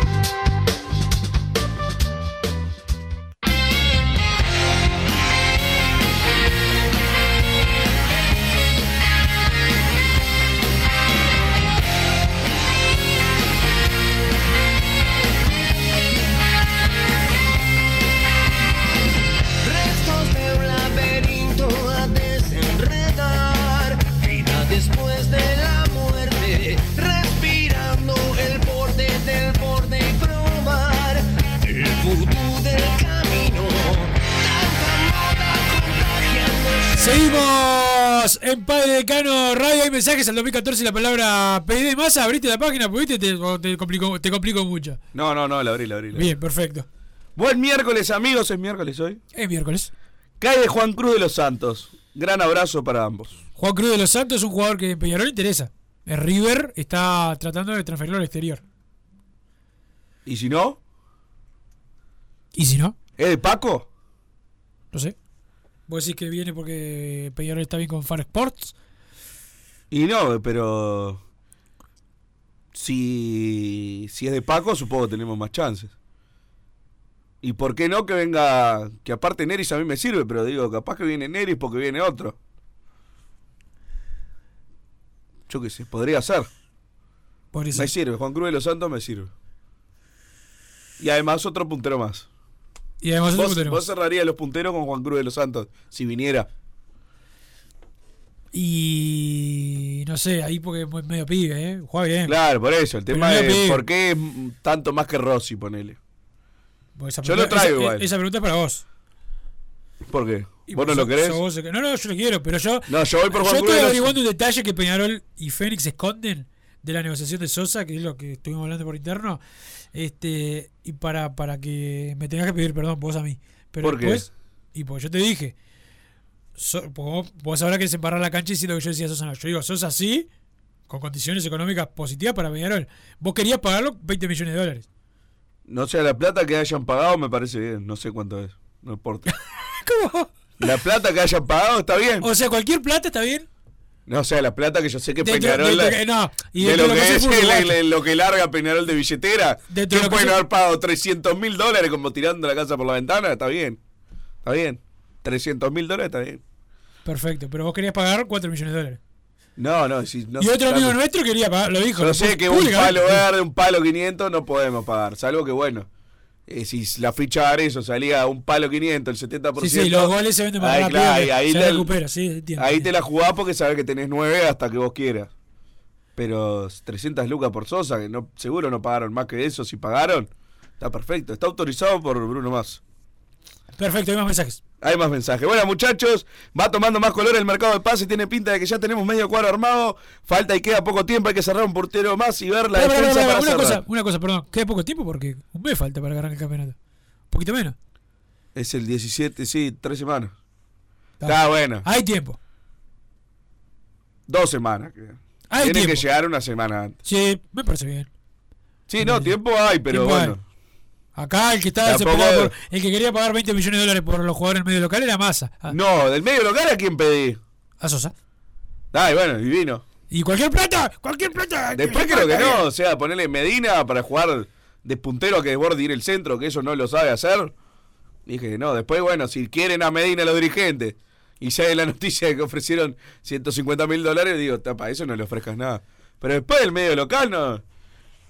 S1: En Padre Decano Radio. Hay mensajes al 2014 la palabra PD más. Abriste la página, pudiste, te, o te complico, te complico mucho.
S2: No, no, no, la abrí, la abrí. la abrí.
S1: Bien, perfecto.
S2: Buen miércoles, amigos. ¿Es miércoles hoy?
S1: Es miércoles.
S2: Cae de Juan Cruz de los Santos. Gran abrazo para ambos.
S1: Juan Cruz de los Santos es un jugador que en Peñarol interesa. El River está tratando de transferirlo al exterior.
S2: ¿Y si no?
S1: ¿Y si no?
S2: ¿Es de Paco?
S1: No sé. ¿Vos decís que viene porque Peñarol está bien con Far Sports?
S2: Y no, pero. Si, si es de Paco, supongo que tenemos más chances. ¿Y por qué no que venga? Que aparte Neris a mí me sirve, pero digo, capaz que viene Neris porque viene otro. Yo qué sé, podría ser.
S1: Podría
S2: Me sirve, Juan Cruz de los Santos me sirve. Y además otro puntero más.
S1: Y además
S2: ¿Vos, vos cerrarías los punteros con Juan Cruz de los Santos si viniera.
S1: Y no sé, ahí porque es medio pibe, ¿eh? Juega bien.
S2: Claro, por eso. El tema es
S1: pibe.
S2: por qué es tanto más que Rossi, ponele. Yo lo traigo
S1: esa,
S2: igual.
S1: Esa pregunta es para vos.
S2: ¿Por qué? ¿Vos no lo querés?
S1: vos no, no, yo lo quiero, pero yo.
S2: No, yo voy por Juan
S1: Yo
S2: Cruz
S1: estoy
S2: los-
S1: averiguando un detalle que Peñarol y Fénix esconden de la negociación de Sosa, que es lo que estuvimos hablando por interno. Este, y para, para que me tengas que pedir perdón vos a mí. Pero
S2: ¿Por qué?
S1: y porque yo te dije, so- porque vos, vos ahora querés embarrar la cancha diciendo que yo decía Sosa no. Yo digo, Sosa sí, con condiciones económicas positivas para Peñarol. Vos querías pagarlo 20 millones de dólares.
S2: No sé, la plata que hayan pagado me parece bien. No sé cuánto es. No importa. [laughs]
S1: ¿Cómo?
S2: La plata que hayan pagado está bien.
S1: O sea, cualquier plata está bien.
S2: No, o sea, la plata que yo sé que Peñarol.
S1: no, y
S2: de lo que es
S1: uruguayo.
S2: lo que larga Peñarol de billetera. Que pueden haber pagado 300 mil dólares como tirando la casa por la ventana. Está bien. Está bien. 300 mil dólares está bien.
S1: Perfecto, pero vos querías pagar 4 millones de dólares.
S2: No, no. Si, no
S1: y otro amigo nuestro quería pagar, lo dijo.
S2: Yo sé que un palo verde, un palo 500 no podemos pagar. Salvo que, bueno, eh, si la ficha de Arezzo salía a un palo 500, el 70%.
S1: Sí, sí, los goles se venden más
S2: ahí,
S1: rápido,
S2: claro, ahí,
S1: se
S2: te-
S1: recupera, sí, entiendo.
S2: ahí te la jugás porque sabes que tenés 9 hasta que vos quieras. Pero 300 lucas por Sosa, que no seguro no pagaron más que eso. Si pagaron, está perfecto. Está autorizado por Bruno Más.
S1: Perfecto, hay más mensajes.
S2: Hay más mensajes. Bueno, muchachos, va tomando más color el mercado de pases. Tiene pinta de que ya tenemos medio cuadro armado. Falta y queda poco tiempo. Hay que cerrar un portero más y ver la defensa para
S1: una
S2: cerrar.
S1: cosa, una cosa, perdón. Queda poco tiempo porque un mes falta para ganar el campeonato. Un poquito menos.
S2: Es el 17, sí, tres semanas. Está bueno.
S1: Hay tiempo.
S2: Dos semanas.
S1: Hay
S2: Tiene que llegar una semana antes.
S1: Sí, me parece bien.
S2: Sí, no, tiempo hay, pero
S1: Tiempo
S2: bueno.
S1: Acá el que estaba desesperado por- el que quería pagar 20 millones de dólares por los jugadores en medio local era Massa. Ah,
S2: No, del medio local a quién pedí.
S1: A Sosa.
S2: Ay, bueno, divino.
S1: Y cualquier plata, cualquier plata.
S2: Después creo que no, o sea, ponerle Medina para jugar de puntero a que desborde ir el centro, que eso no lo sabe hacer. Dije, no, después, bueno, si quieren a Medina los dirigentes y sale la noticia de que ofrecieron 150 mil dólares, digo, tapa, eso no le ofrezcas nada. Pero después del medio local, no,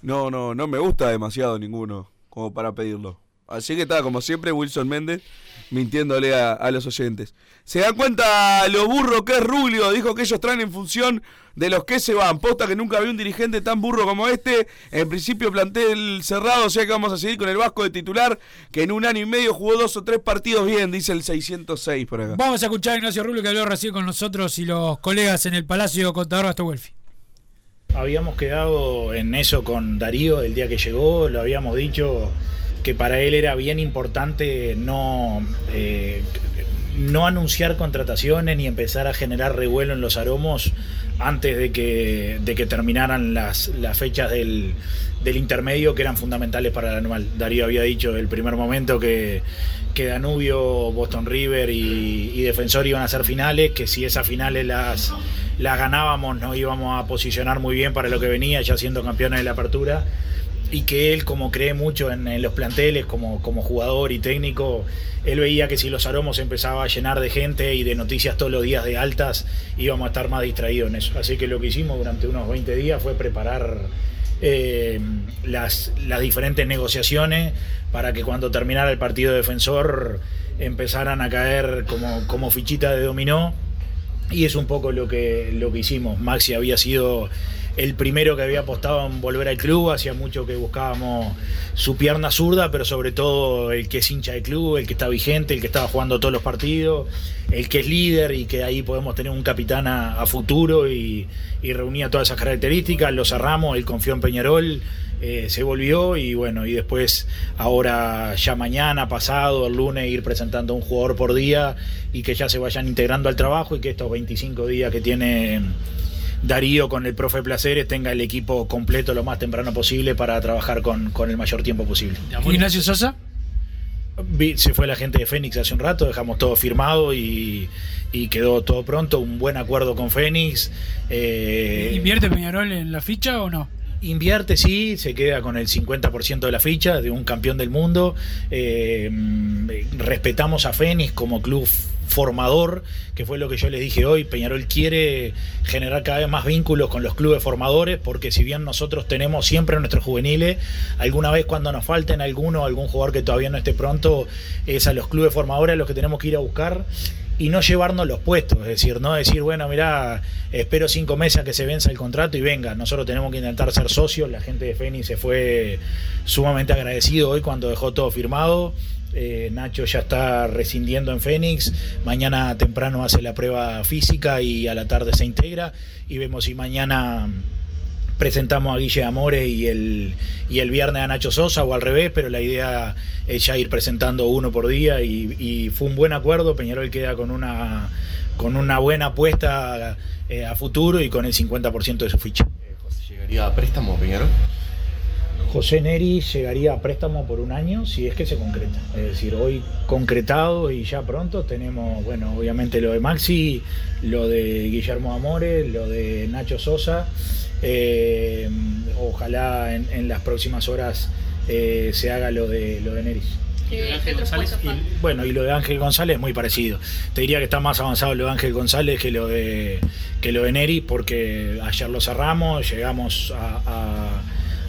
S2: no, no, no me gusta demasiado ninguno como para pedirlo. Así que está, como siempre, Wilson Méndez mintiéndole a, a los oyentes. Se dan cuenta lo burro que es Rubio, dijo que ellos traen en función de los que se van. Posta que nunca vi un dirigente tan burro como este. En principio plantel cerrado, o sea que vamos a seguir con el Vasco de titular, que en un año y medio jugó dos o tres partidos bien, dice el 606 por acá.
S1: Vamos a escuchar a Ignacio Rubio que habló recién con nosotros y los colegas en el Palacio Contador Basto Welfi.
S13: Habíamos quedado en eso con Darío el día que llegó, lo habíamos dicho que para él era bien importante no, eh, no anunciar contrataciones ni empezar a generar revuelo en los aromos antes de que, de que terminaran las, las fechas del, del intermedio que eran fundamentales para el anual. Darío había dicho el primer momento que, que Danubio, Boston River y, y Defensor iban a ser finales, que si esas finales las, las ganábamos nos íbamos a posicionar muy bien para lo que venía, ya siendo campeones de la apertura y que él, como cree mucho en, los planteles, como, como jugador y técnico, él veía que si los aromos empezaba a llenar de gente y de noticias todos los días de altas, íbamos a estar más distraídos en eso. Así que lo que hicimos durante unos 20 días fue preparar eh, las, las diferentes negociaciones para que cuando terminara el partido defensor empezaran a caer como, como fichita de dominó. Y es un poco lo que, lo que hicimos. Maxi había sido el primero que había apostado en volver al club, hacía mucho que buscábamos su pierna zurda, pero sobre todo el que es hincha del club, el que está vigente, el que estaba jugando todos los partidos, el que es líder y que ahí podemos tener un capitán a, futuro y, y reunía todas esas características, lo cerramos, él confió en Peñarol, eh, se volvió y bueno, y después ahora ya mañana, pasado, el lunes ir presentando un jugador por día y que ya se vayan integrando al trabajo y que estos 25 días que tiene Darío con el profe Placeres tenga el equipo completo lo más temprano posible para trabajar con, con el mayor tiempo posible.
S1: Ignacio Sosa.
S13: Vi- Se fue la gente de Fénix hace un rato, dejamos todo firmado y, y quedó todo pronto, un buen acuerdo con Fénix. eh,
S1: ¿Invierte Peñarol en la ficha o no?
S13: Invierte, sí, se queda con el 50% de la ficha de un campeón del mundo. Eh, mm, respetamos a Fénix como club formador, que fue lo que yo les dije hoy. Peñarol quiere generar cada vez más vínculos con los clubes formadores, porque si bien nosotros tenemos siempre nuestros juveniles, alguna vez cuando nos falten alguno, algún jugador que todavía no esté pronto, es a los clubes formadores a los que tenemos que ir a buscar y no llevarnos los puestos, es decir, no decir, bueno, mira, espero cinco meses a que se venza el contrato y venga, nosotros tenemos que intentar ser socios, la gente de Fénix se fue sumamente agradecido hoy cuando dejó todo firmado, Eh, Nacho ya está rescindiendo en Fénix, mañana temprano hace la prueba física y a la tarde se integra y vemos si mañana presentamos a Guille Amore y el, y el viernes a Nacho Sosa o al revés, pero la idea es ya ir presentando uno por día y, fue un buen acuerdo, Peñarol queda con una, con una buena apuesta eh, a futuro y con el 50% de su ficha.
S14: ¿Llegaría a préstamo Peñarol?
S13: José Neri llegaría a préstamo por un año si es que se concreta. Es decir, hoy concretado y ya pronto tenemos, bueno, obviamente lo de Maxi, lo de Guillermo Amore, lo de Nacho Sosa. Eh, ojalá en, en las próximas horas eh, se haga lo de lo de Neris. Y, bueno, y lo de Ángel González es muy parecido. Te diría que está más avanzado lo de Ángel González que lo de, que lo de Neri, porque ayer lo cerramos, llegamos a- a-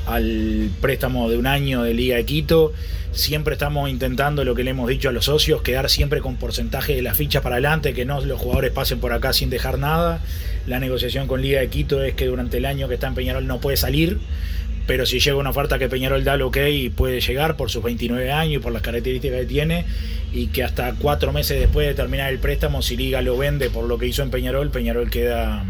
S13: al préstamo de un año de Liga de Quito. Siempre estamos intentando, lo que le hemos dicho a los socios, quedar siempre con porcentaje de las fichas para adelante, que no los jugadores pasen por acá sin dejar nada. La negociación con Liga de Quito es que durante el año que está en Peñarol no puede salir, pero si llega una oferta que Peñarol da el ok puede llegar por sus 29 años y por las características que tiene y que hasta cuatro meses después de terminar el préstamo si Liga lo vende por lo que hizo en Peñarol, Peñarol queda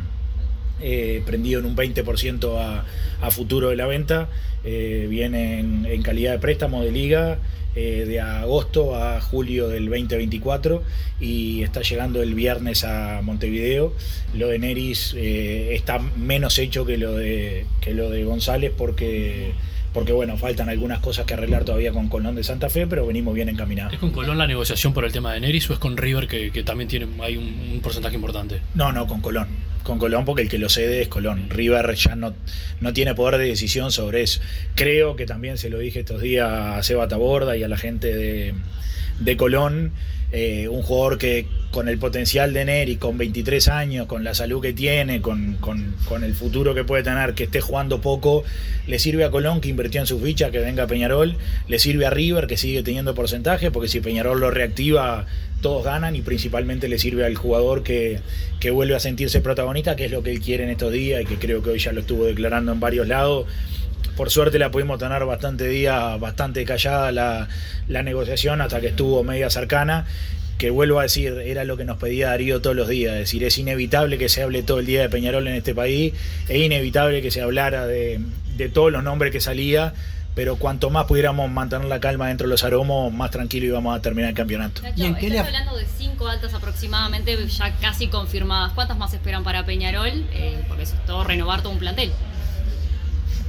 S13: eh, prendido en un 20% a, a futuro de la venta. Eh, viene en, en calidad de préstamo de liga eh, de agosto a julio del 2024 y está llegando el viernes a Montevideo. Lo de Neris está menos hecho que lo de, que lo de González porque, porque bueno, faltan algunas cosas que arreglar todavía con Colón de Santa Fe, pero venimos bien encaminados.
S4: ¿Es con Colón la negociación por el tema de Neris o es con River que, que también tiene hay un, un porcentaje importante?
S13: No, no, con Colón. Con Colón porque el que lo cede es Colón. River ya no, no tiene poder de decisión sobre eso. Creo que también se lo dije estos días a Seba Taborda y a la gente de, de Colón. Eh, un jugador que con el potencial de Neri, con 23 años, con la salud que tiene, con, con- el futuro que puede tener, que esté jugando poco, le sirve a Colón que invirtió en su ficha, que venga Peñarol, le sirve a River que sigue teniendo porcentaje, porque si Peñarol lo reactiva, todos ganan y principalmente le sirve al jugador que, que vuelve a sentirse protagonista, que es lo que él quiere en estos días y que creo que hoy ya lo estuvo declarando en varios lados. Por suerte la pudimos tener bastante días, bastante callada la, la negociación hasta que estuvo media cercana. Que vuelvo a decir, era lo que nos pedía Darío todos los días. Es decir, es inevitable que se hable todo el día de Peñarol en este país, es inevitable que se hablara de, de todos los nombres que salía, pero cuanto más pudiéramos mantener la calma dentro de los aromos, más tranquilo íbamos a terminar el campeonato.
S7: Nacho, estás hablando de cinco altas aproximadamente, ya casi confirmadas. ¿Cuántas más esperan para Peñarol? Eh, porque eso es todo renovar todo un plantel.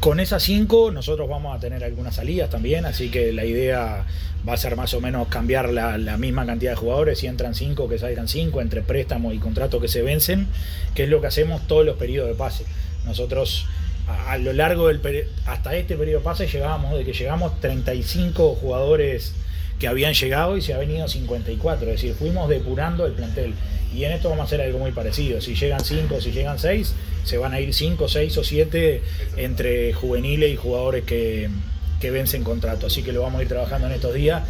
S13: Con esas cinco nosotros vamos a tener algunas salidas también, así que la idea va a ser más o menos cambiar la, misma cantidad de jugadores, si entran cinco, que salgan cinco, entre préstamos y contratos que se vencen, que es lo que hacemos todos los periodos de pase. Nosotros a, lo largo del hasta este periodo de pase llegábamos, de que llegamos 35 jugadores que habían llegado y se ha venido 54, es decir, fuimos depurando el plantel. Y en esto vamos a hacer algo muy parecido. Si llegan 5, si llegan 6, se van a ir 5, 6 o 7 entre juveniles y jugadores que, que vencen contrato. Así que lo vamos a ir trabajando en estos días.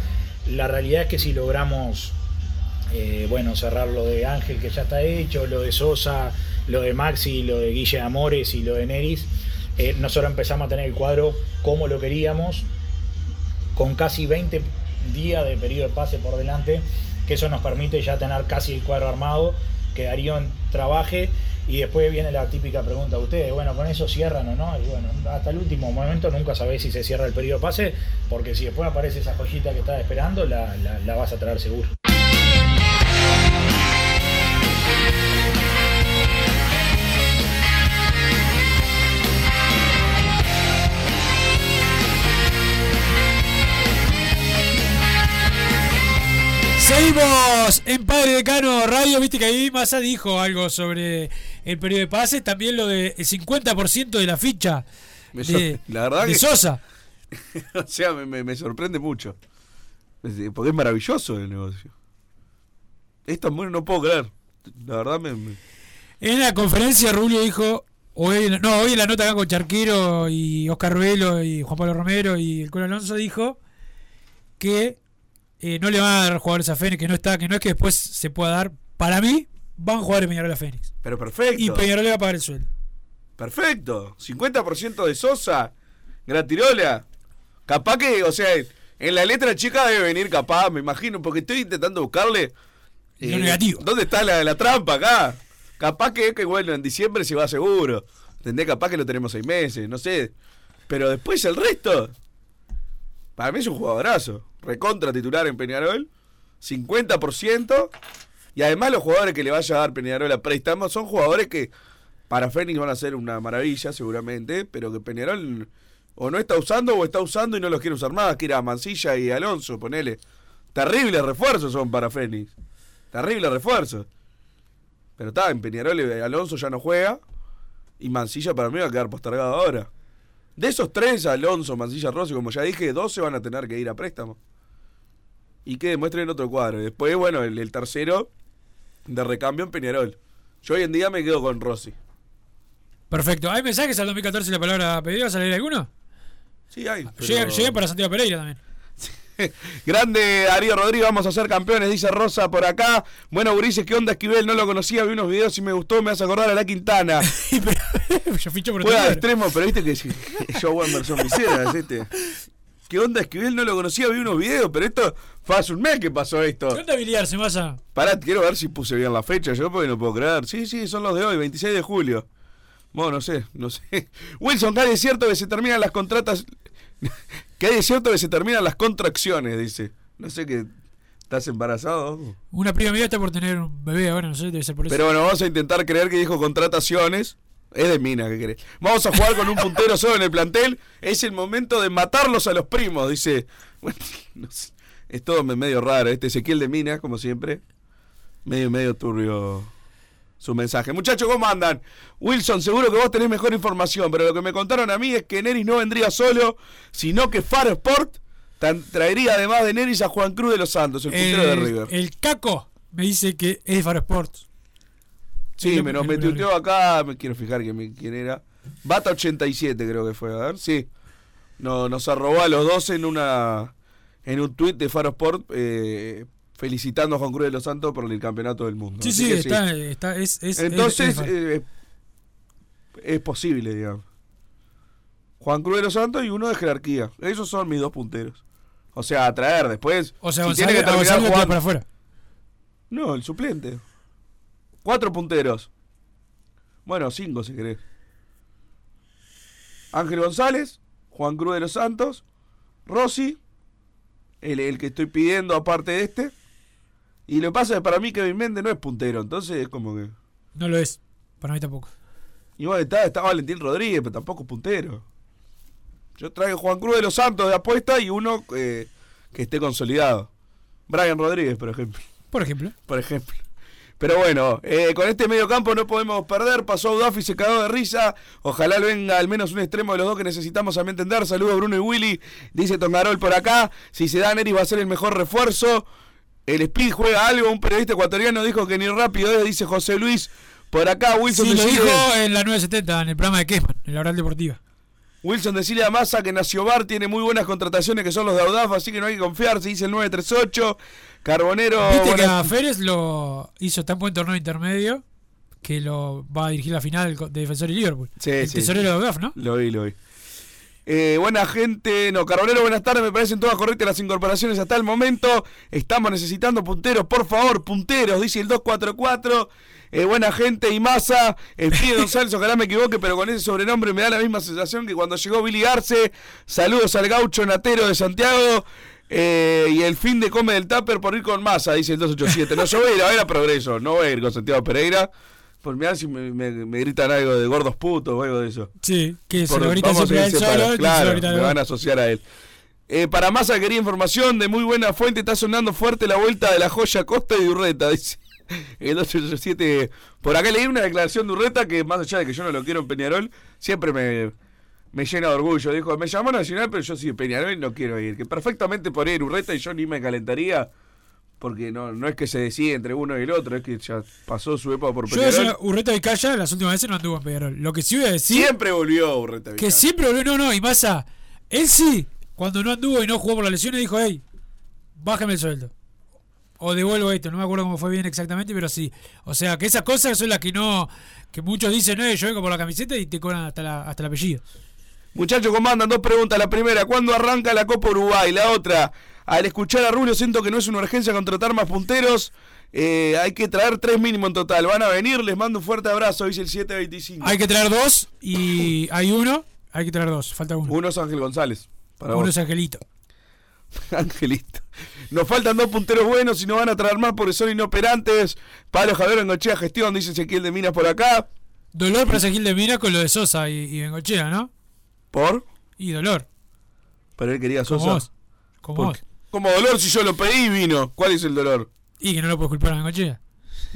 S13: La realidad es que si logramos eh, bueno, cerrar lo de Ángel que ya está hecho, lo de Sosa, lo de Maxi, lo de Guille Amores y lo de Neris, eh, nosotros empezamos a tener el cuadro como lo queríamos, con casi 20 días de periodo de pase por delante, que eso nos permite ya tener casi el cuadro armado, que Darío trabaje y después viene la típica pregunta de ustedes, bueno, con eso cierran o no, y bueno, hasta el último momento nunca sabés si se cierra el periodo de pase, porque si después aparece esa joyita que estás esperando, la- la vas a traer seguro.
S1: Seguimos en Padre Decano Radio. Viste que ahí Massa dijo algo sobre el periodo de pases. También lo del 50% de la ficha
S2: Me
S1: de,
S2: la verdad
S1: de
S2: que-
S1: Sosa. [laughs]
S2: o sea, me, me- sorprende mucho. Porque es maravilloso el negocio. Es tan bueno, no puedo creer. La verdad me... me-
S1: En la conferencia Rubio dijo, hoy, no, hoy en la nota acá con Charquero y Oscar Velo y Juan Pablo Romero y el Colo Alonso dijo que eh, no le van a dar jugadores a Fénix, que no está, que no es que después se pueda dar. Para mí, van a jugar en Peñarol a Fénix.
S2: Pero perfecto.
S1: Y Peñarol le va a pagar el sueldo.
S2: Perfecto. 50% de Sosa. Gratirola. Capaz que, o sea, en la letra chica debe venir capaz, me imagino, porque estoy intentando buscarle. eh,
S1: Lo negativo.
S2: ¿Dónde está la, la trampa acá? Capaz que, que, bueno, en diciembre se va seguro. ¿Entendés? Capaz que lo tenemos seis meses, no sé. Pero después el resto. Para mí es un jugadorazo. Recontra titular en Peñarol. 50%. Y además los jugadores que le vaya a dar Peñarol a préstamo son jugadores que para Fénix van a ser una maravilla seguramente, pero que Peñarol o no está usando o está usando y no los quiere usar más, que era Mancilla y Alonso, ponele. Terribles refuerzos son para Fénix. Terribles refuerzos. Pero está, en Peñarol eh, Alonso ya no juega y Mancilla para mí va a quedar postergado ahora. De esos tres, Alonso, Mancilla, Rossi, como ya dije, dos se van a tener que ir a préstamo. Y que demuestren otro cuadro. Después, bueno, el, el tercero de recambio en Peñarol. Yo hoy en día me quedo con Rossi.
S1: Perfecto. ¿Hay mensajes al 2014 la palabra pedido? ¿Va a leer alguno?
S2: Sí, hay.
S1: Llegan para Santiago Pereira también. [laughs]
S2: Grande Darío Rodríguez, vamos a ser campeones, dice Rosa por acá. Bueno, Gurises, ¿qué onda Esquivel? No lo conocía, vi unos videos y me gustó, me hace acordar a la Quintana. [laughs] [laughs]
S1: Yo ficho por
S2: Juega de
S1: otro
S2: extremo, pero viste que yo en versión visera, ¿viste? ¿Qué onda Esquivel? No lo conocía, vi unos videos, pero esto fue hace un mes que pasó esto.
S1: ¿Qué onda biliarse, Massa?
S2: Pará, quiero ver si puse bien la fecha, yo porque no puedo creer. Sí, sí, son los de hoy, 26 de julio. Bueno, no sé, no sé. Wilson, hay es cierto que se terminan las contratas. Que hay cierto que se terminan las contracciones, dice. No sé que. ¿Estás embarazado?
S1: Una prima mía está por tener un bebé ahora, no sé, debe ser por eso.
S2: Pero bueno, vamos a intentar creer que dijo contrataciones. Es de mina, ¿qué querés? Vamos a jugar con un puntero solo en el plantel. Es el momento de matarlos a los primos, dice. Bueno, [laughs] no sé. Es todo me- medio raro. Este Ezequiel de Minas, como siempre. Medio, medio turbio su mensaje. Muchachos, ¿cómo andan? Wilson, seguro que vos tenés mejor información, pero lo que me contaron a mí es que Neris no vendría solo, sino que Faro Sport traería además de Neris a Juan Cruz de los Santos, el puntero de River.
S1: el, Caco me dice que es de Faro Sports.
S2: Sí, me, nos
S1: el-
S2: me
S1: el-
S2: tuiteó acá, me quiero fijar quién era. Bata 87 creo que fue, a ver, sí. No, nos arrobó a los dos en una en un tuit de Faro Sport eh, felicitando a Juan Cruz de los Santos por el campeonato del mundo.
S1: Sí,
S2: Así
S1: sí, está, está, es, es-
S2: Entonces,
S1: es- es-
S2: eh, es posible, digamos. Juan Cruz de los Santos y uno de jerarquía. Esos son mis dos punteros. O sea, a traer después.
S1: o sea,
S2: si
S1: Gonzalo,
S2: tiene que terminar jugando-
S1: para afuera.
S2: No, el suplente. Cuatro punteros. Bueno, cinco si querés. Ángel González, Juan Cruz de los Santos, Rossi, el, el que estoy pidiendo aparte de este. Y lo que pasa es que para mí Kevin Méndez no es puntero, entonces es como que.
S1: No lo es. Para mí tampoco.
S2: Igual está, está Valentín Rodríguez, pero tampoco es puntero. Yo traigo Juan Cruz de los Santos de apuesta y uno eh, que esté consolidado. Brian Rodríguez, por ejemplo.
S1: Por ejemplo.
S2: Por ejemplo. Pero bueno, eh, con este medio campo no podemos perder. Pasó Audafi, se cagó de risa. Ojalá venga al menos un extremo de los dos que necesitamos a mi entender. Saludos Bruno y Willy. Dice Tongarol por acá. Si se da Neris va a ser el mejor refuerzo. El Speed juega algo. Un periodista ecuatoriano dijo que ni rápido es, dice José Luis. Por acá Wilson
S1: Sí, lo dijo en la 970, en el programa de Kesman, en la oral deportiva.
S2: Wilson decirle a Massa que Nacio Bar tiene muy buenas contrataciones que son los de Audaf, así que no hay que confiar, se dice el 938. Carbonero.
S1: Viste que a Férez lo hizo tan buen torneo intermedio que lo va a dirigir la final de Defensor y Liverpool.
S2: Sí,
S1: el
S2: sí.
S1: tesorero de Ogaf, ¿no?
S2: Lo vi, lo vi. Eh, buena gente, no, Carbonero, buenas tardes, me parecen todas correctas las incorporaciones hasta el momento. Estamos necesitando punteros, por favor, punteros, dice el 244. Eh, buena gente y masa. El pibe [laughs] González, ojalá me equivoque, pero con ese sobrenombre me da la misma sensación que cuando llegó Billy Arce. Saludos al gaucho natero de Santiago. Eh, y el fin de come del tupper por ir con masa, dice el 287. No, yo voy a ir a ver a Progreso, no voy a ir con Santiago Pereira. Por mirar si me, me- me gritan algo de gordos putos o algo de eso.
S1: Sí, que se lo grita
S2: vamos a
S1: siempre a él solo. se lo
S2: me van a asociar a él. Eh, para Massa quería información de muy buena fuente. Está sonando fuerte la vuelta de la joya Costa y Urreta. [laughs] Dice el 887. Por acá leí una declaración de Urreta que, más allá de que yo no lo quiero en Peñarol, siempre me, me llena de orgullo. Dijo: Me llamó Nacional, pero yo de Peñarol y no quiero ir. Que perfectamente por ir Urreta y yo ni me calentaría. Porque no, no es que se decide entre uno y el otro, es que ya pasó su época por
S1: Yo a
S2: Peñarol.
S1: decir, Urreta Vicaya las últimas veces no anduvo en Peñarol. Lo que sí voy a decir.
S2: Siempre volvió Urreta
S1: Que siempre volvió, no, no, y Massa, él sí, cuando no anduvo y no jugó por las lesiones, dijo, hey, bájame el sueldo. O devuelvo esto, no me acuerdo cómo fue bien exactamente, pero sí. O sea, que esas cosas son las que no, que muchos dicen, no, yo vengo por la camiseta y te cobran hasta, la, hasta el apellido.
S2: Muchachos, comandan dos preguntas. La primera, ¿cuándo arranca la Copa Uruguay? La otra, al escuchar a Rubio siento que no es una urgencia contratar más punteros. Eh, hay que traer tres mínimo en total. Van a venir, les mando un fuerte abrazo, dice el 725.
S1: Hay que traer dos y hay uno, hay que traer dos, falta uno.
S2: Uno es Ángel González. Para
S1: uno
S2: vos.
S1: es Angelito. [laughs]
S2: Angelito. Nos faltan dos punteros buenos y no van a traer más porque son inoperantes. Pablo Javier Bengochea gestión, dice Ezequiel de Minas por acá.
S1: Dolor para Gil de Mina con lo de Sosa y, y Bengochea, ¿no?
S2: ¿Por?
S1: Y dolor.
S2: Pero él quería a
S1: Como
S2: Sosa.
S1: vos. Como
S2: ¿Por
S1: vos.
S2: ¿Cómo dolor si yo lo pedí y vino? ¿Cuál es el dolor?
S1: Y que no lo puedes culpar a Bengochea.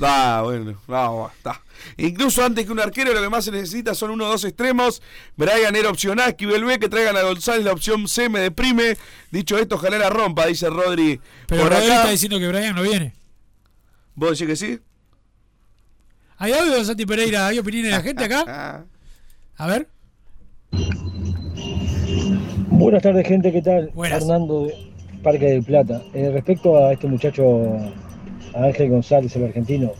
S2: Ah, bueno, no, está. Incluso antes que un arquero, lo que más se necesita son uno o dos extremos. Brian era opción A, Esquivel B, que traigan a González la opción C, me deprime. Dicho esto, ojalá la rompa, dice Rodri.
S1: Pero
S2: Por
S1: Rodri
S2: acá,
S1: está diciendo que Brian no viene.
S2: ¿Vos decís que sí?
S1: ¿Hay audio de Santi Pereira? ¿Hay opiniones de la gente acá? [laughs] A ver.
S15: Buenas tardes, gente, ¿qué tal? Fernando de Parque del Plata. Eh, respecto a este muchacho, a Ángel González, el argentino,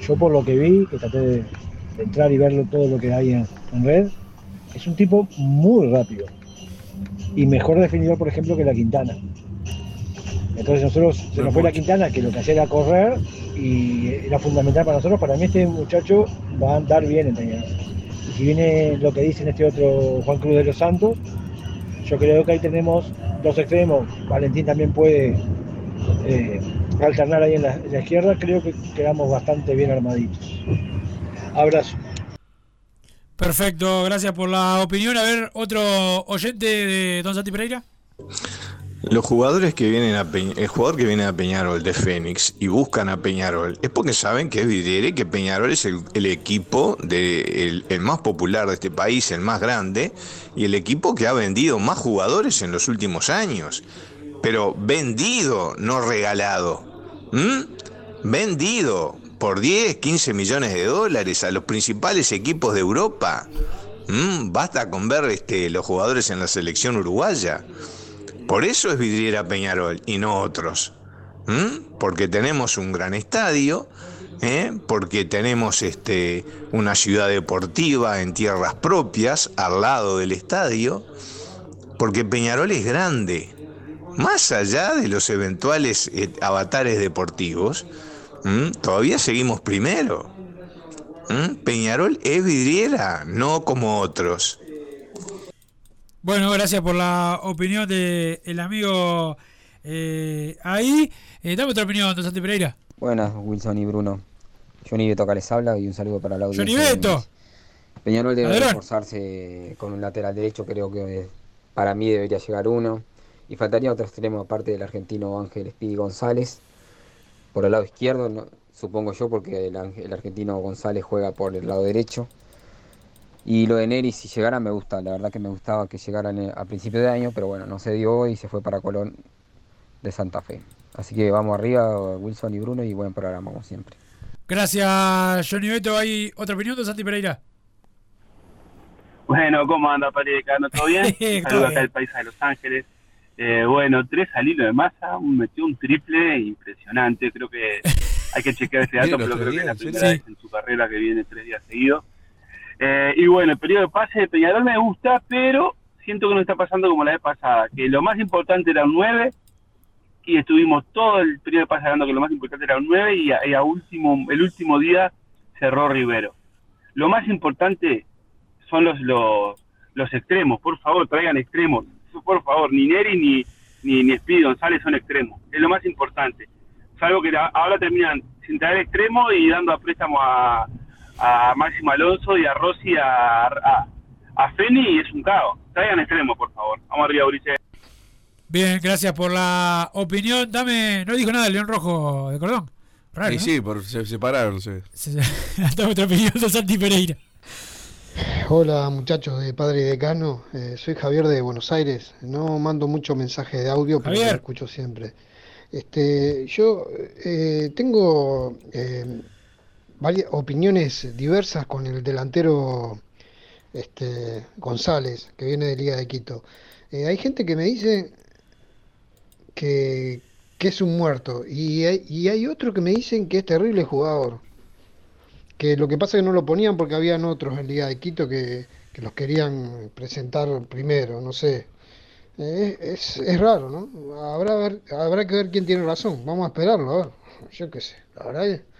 S15: yo por lo que vi, que traté de, entrar y verlo todo lo que hay en, red, es un tipo muy rápido y mejor definido, por ejemplo, que la Quintana. Entonces nosotros se nos fue la Quintana, que lo que hacía era correr y era fundamental para nosotros. Para mí este muchacho va a andar bien en Peñarol. si viene lo que dicen este otro Juan Cruz de los Santos, yo creo que ahí tenemos dos extremos. Valentín también puede eh, alternar ahí en la, en la izquierda. Creo que quedamos bastante bien armaditos. Abrazo.
S1: Perfecto, gracias por la opinión. A ver, otro oyente de Don Santi Pereira.
S16: Los jugadores que vienen a Peñ- el jugador que viene a Peñarol de Fénix y buscan a Peñarol es porque saben que es vidriera y que Peñarol es el, el equipo de, el más popular de este país, el más grande y el equipo que ha vendido más jugadores en los últimos años. Pero vendido, no regalado. ¿Mm? Vendido por 10, 15 millones de dólares a los principales equipos de Europa. ¿Mm? Basta con ver este, los jugadores en la selección uruguaya. Por eso es vidriera Peñarol y no otros. Porque tenemos un gran estadio, ¿eh? porque tenemos este, una ciudad deportiva en tierras propias, al lado del estadio, porque Peñarol es grande. Más allá de los eventuales eh, avatares deportivos, todavía seguimos primero. Peñarol es vidriera, no como otros.
S1: Bueno, gracias por la opinión del el amigo eh, ahí. Eh, dame otra opinión, Don Santi Pereira.
S17: Buenas, Wilson y Bruno. Johnny Beto acá les habla y un saludo para la audiencia.
S1: Johnny Beto.
S17: Peñarol debe reforzarse con un lateral derecho, creo que para mí debería llegar uno. Y faltaría otro extremo aparte del argentino Ángel Speedy González. Por el lado izquierdo, no- supongo yo, porque el argentino González juega por el lado derecho. Y lo de Neri, si llegara, me gusta. La verdad que me gustaba que llegaran eh, a principio de año, pero bueno, no se dio y se fue para Colón de Santa Fe. Así que vamos arriba, Wilson y Bruno, y buen programa, como siempre.
S1: Gracias, Johnny Beto. ¿Hay otra opinión, Don Santi Pereira?
S18: Bueno, ¿cómo anda, Pati Decano? ¿Todo bien? [laughs]
S1: Todo
S18: Un saludo acá
S1: bien.
S18: del país de Los Ángeles. Eh, bueno, tres al hilo de masa, un- metió un triple impresionante. Creo que [laughs] hay que chequear ese dato,
S2: Bien,
S18: pero creo que es la
S2: ¿en
S18: primera vez en su carrera que viene tres días seguidos. Eh, y bueno, el periodo de pase de Peñarol me gusta, pero siento que no está pasando como la vez pasada, que lo más importante era un 9 y estuvimos todo el periodo de pase hablando que lo más importante era un 9 y, a, y a último, el último día cerró Rivero. Lo más importante son los, los, los extremos, por favor, traigan extremos, por favor, ni Neri ni, ni, ni Speedy González son extremos, es lo más importante. Salvo que la- ahora terminan sin traer extremo y dando a préstamo a, a Máximo Alonso y a Rossi a, a, a Feni y es un caos. Traigan extremos, por favor. Vamos arriba, Ulises.
S1: Bien, gracias por la opinión. Dame, no dijo nada el León Rojo de Cordón. Raro,
S2: Y
S1: ¿no?
S2: sí, por, se separaron. Se. [laughs]
S1: Dame otra opinión, Santi Pereira.
S19: Hola muchachos de Padre y Decano, Eh, soy Javier de Buenos Aires, no mando mucho mensaje de audio, pero lo escucho siempre. Este, yo eh, tengo eh, varias opiniones diversas con el delantero este, González, que viene de Liga de Quito. Eh, hay gente que me dice que, que es un muerto y hay, y hay otro que me dicen que es terrible jugador que lo que pasa es que no lo ponían porque habían otros en Liga de Quito que, que los querían presentar primero, no sé. Eh, es, es raro, ¿no? Habrá, habrá que ver quién tiene razón. Vamos a esperarlo, a ver. Yo qué sé. La verdad que...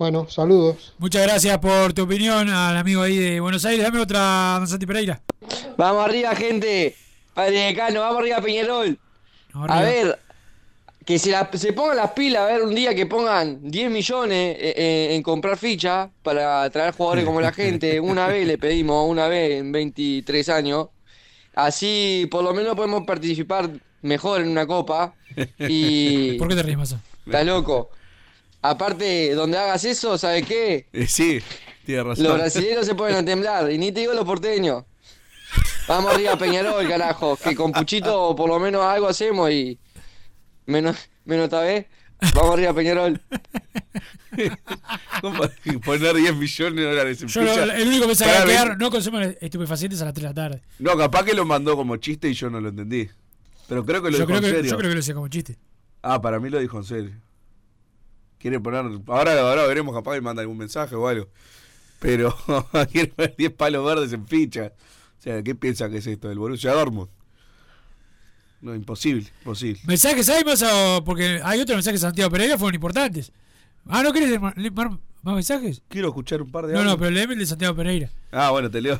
S19: Bueno, saludos.
S1: Muchas gracias por tu opinión al amigo ahí de Buenos Aires. Dame otra, Don Santi Pereira.
S20: Vamos arriba, gente. Padre Decano, vamos arriba, Peñarol. A
S1: arriba.
S20: ver, que se, la- se pongan las pilas, a ver, un día que pongan 10 millones eh, eh, en comprar fichas para traer jugadores como la gente. [laughs] Una vez le pedimos, una vez en 23 años. Así por lo menos podemos participar mejor en una copa. Y. [laughs]
S1: ¿Por qué te ríes, Mazo?
S20: Estás loco. Aparte, donde hagas eso, ¿sabes qué?
S2: Eh, sí, tiene razón.
S20: Los brasileños se ponen a temblar, y ni te digo los porteños. Vamos arriba, Peñarol, carajo, que con Puchito por lo menos algo hacemos y. Menos, menos esta vez. Vamos arriba, Peñarol. [laughs]
S2: ¿Cómo Poner 10 millones de dólares en
S1: Yo lo- el único que sabía
S2: Pará,
S1: quedar, no consumen estupefacientes a las 3 de la tarde.
S2: No, capaz que lo mandó como chiste y yo no lo entendí. Pero creo que lo
S1: Yo
S2: dijo
S1: creo
S2: en
S1: que,
S2: serio.
S1: yo creo que lo decía como chiste.
S2: Ah, para mí lo dijo en serio. Quiere poner. Ahora, ahora veremos, capaz que manda algún mensaje o algo. Pero [laughs] quiere poner 10 palos verdes en ficha. O sea, ¿qué piensa que es esto? ¿Del Borussia Dortmund? No, imposible, imposible.
S1: ¿Mensajes hay, Mazo? Porque hay otros mensajes de Santiago Pereira fueron importantes. Ah, ¿no querés mar- ¿Más mensajes?
S2: Quiero escuchar un par de
S1: No, no, pero léeme el de Santiago Pereira.
S2: Ah, bueno, te leo.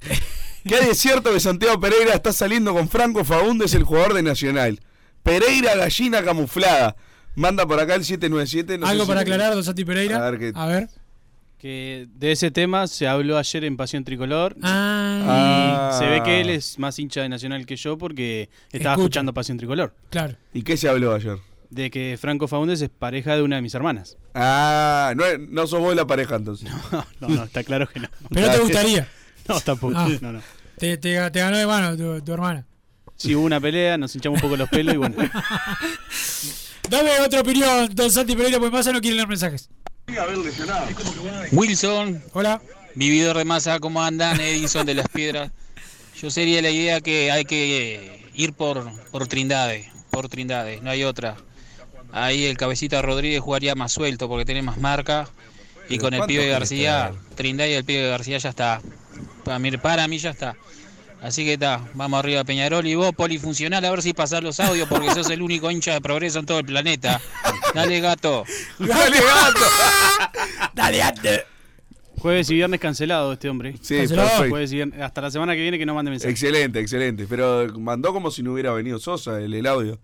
S2: [laughs] ¿Qué hay cierto que Santiago Pereira está saliendo con Franco Faúndez, el jugador de Nacional? Pereira, gallina camuflada. Manda por acá el 797. no sé
S1: Algo
S2: si-
S1: para aclarar, don Santi Pereira.
S2: A ver qué-
S1: A ver.
S21: Que de ese tema se habló ayer en Pasión Tricolor.
S1: Ah.
S21: Y se ve que él es más hincha de Nacional que yo porque estaba
S1: Escucha.
S21: escuchando Pasión Tricolor.
S1: Claro.
S2: ¿Y qué se habló ayer?
S21: De que Franco Faúndez es pareja de una de mis hermanas.
S2: Ah, no, no sos vos la pareja entonces. [laughs]
S21: No, no, está claro que no.
S1: Pero te gustaría.
S21: No, tampoco.
S1: Ah.
S21: No, no.
S1: Te, te, te ganó de mano tu, tu hermana.
S21: Sí, hubo una pelea, nos hinchamos un poco los pelos y bueno. [laughs]
S1: Dame otra opinión, don Santi Pereira, porque Massa no quiere leer mensajes.
S22: Wilson.
S1: Hola.
S22: Vividor de masa, ¿cómo andan? Edison de las Piedras. Yo sería la idea que hay que ir por, por Trindade, por Trindade, no hay otra. Ahí el cabecita Rodríguez jugaría más suelto porque tiene más marca. Y con el
S2: ¿cuánto
S22: pibe García, Trindade y el pibe García ya está. Para mí, para mí ya está. Así que está, vamos arriba Peñarol y vos polifuncional a ver si pasás los audios porque sos el único hincha de progreso en todo el planeta. Dale gato. [laughs]
S2: Dale gato. [laughs]
S1: Dale gato.
S21: Jueves y viernes cancelado este hombre.
S2: Sí, Cancelado. perfecto.
S21: Jueves y viernes- hasta la semana que viene que no mande mensaje.
S2: Excelente, excelente. Pero mandó como si no hubiera venido Sosa el, el audio.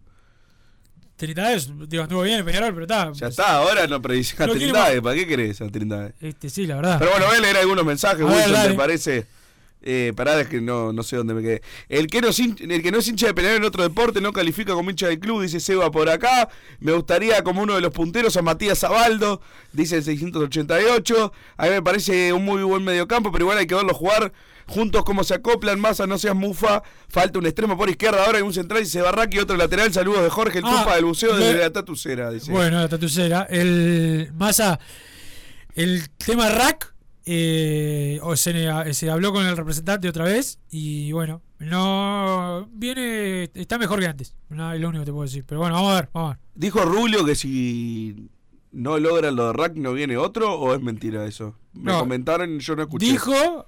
S1: Trindades, digo, estuvo bien el Peñarol, pero está.
S2: Ya está, ahora no predice a
S1: No quiere
S2: Trindade. ¿Para qué querés a Trindade?
S1: Este, sí, la verdad.
S2: Pero bueno, voy a leer algunos mensajes, Wilson. ¿te parece? Eh, pará, es que no, no sé dónde me quedé. El que, no es hincha- el que no es hincha de Peñarol en otro deporte no califica como hincha del club, dice Seba por acá. Me gustaría como uno de los punteros a Matías Abaldo, dice el 688. A mí me parece un muy buen mediocampo, pero igual hay que verlo jugar juntos cómo se acoplan. Massa, no seas mufa. Falta un extremo por izquierda, ahora hay un central, dice Barraqui, otro lateral. Saludos de Jorge, el
S1: Ah,
S2: compa del buceo desde la tatucera, dice.
S1: Bueno, la tatucera. El Massa, el tema rack, eh, o se, se habló con el representante otra vez y bueno, no viene, está mejor que antes. No, es lo único que te puedo decir. Pero bueno, vamos a ver, vamos a ver.
S2: Dijo Rubio que si no logran lo de Rack no viene otro o es mentira eso. Me
S1: No.
S2: comentaron, yo no escuché.
S1: Dijo,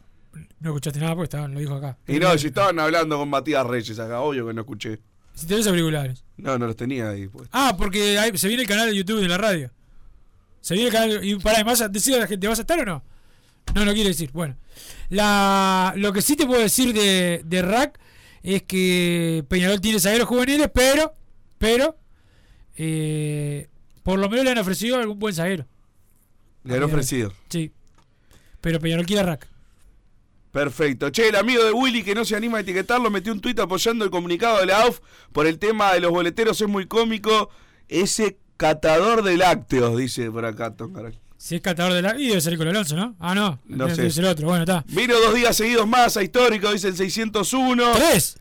S1: no escuchaste nada porque estaba, lo dijo acá.
S2: Y no, si estaban hablando con Matías Reyes acá, obvio que no escuché.
S1: Si tenés auriculares.
S2: No, no los tenía ahí. Pues.
S1: Ah, porque ahí se viene el canal de YouTube de la radio. Se viene el canal. Y para además, decirle a la gente, ¿vas a estar o no? No, no quiere decir. Bueno, la, lo que sí te puedo decir de, de Rack es que Peñarol tiene zagueros juveniles, pero, pero, eh, por lo menos le han ofrecido algún buen zaguero.
S2: Le han ofrecido.
S1: Sí. Pero Peñarol quiere a Rack.
S2: Perfecto. Che, el amigo de Willy que no se anima a etiquetarlo metió un tuit apoyando el comunicado de la AUF por el tema de los boleteros. Es muy cómico. Ese catador de lácteos, dice por acá Tongaral.
S1: Si es catador de la. Y debe ser el Alonso, ¿no? Ah, no.
S2: No
S1: debe
S2: sé.
S1: ser el otro. Bueno, está.
S2: Vino dos días seguidos más a histórico, dice el 601.
S1: ¿Tres?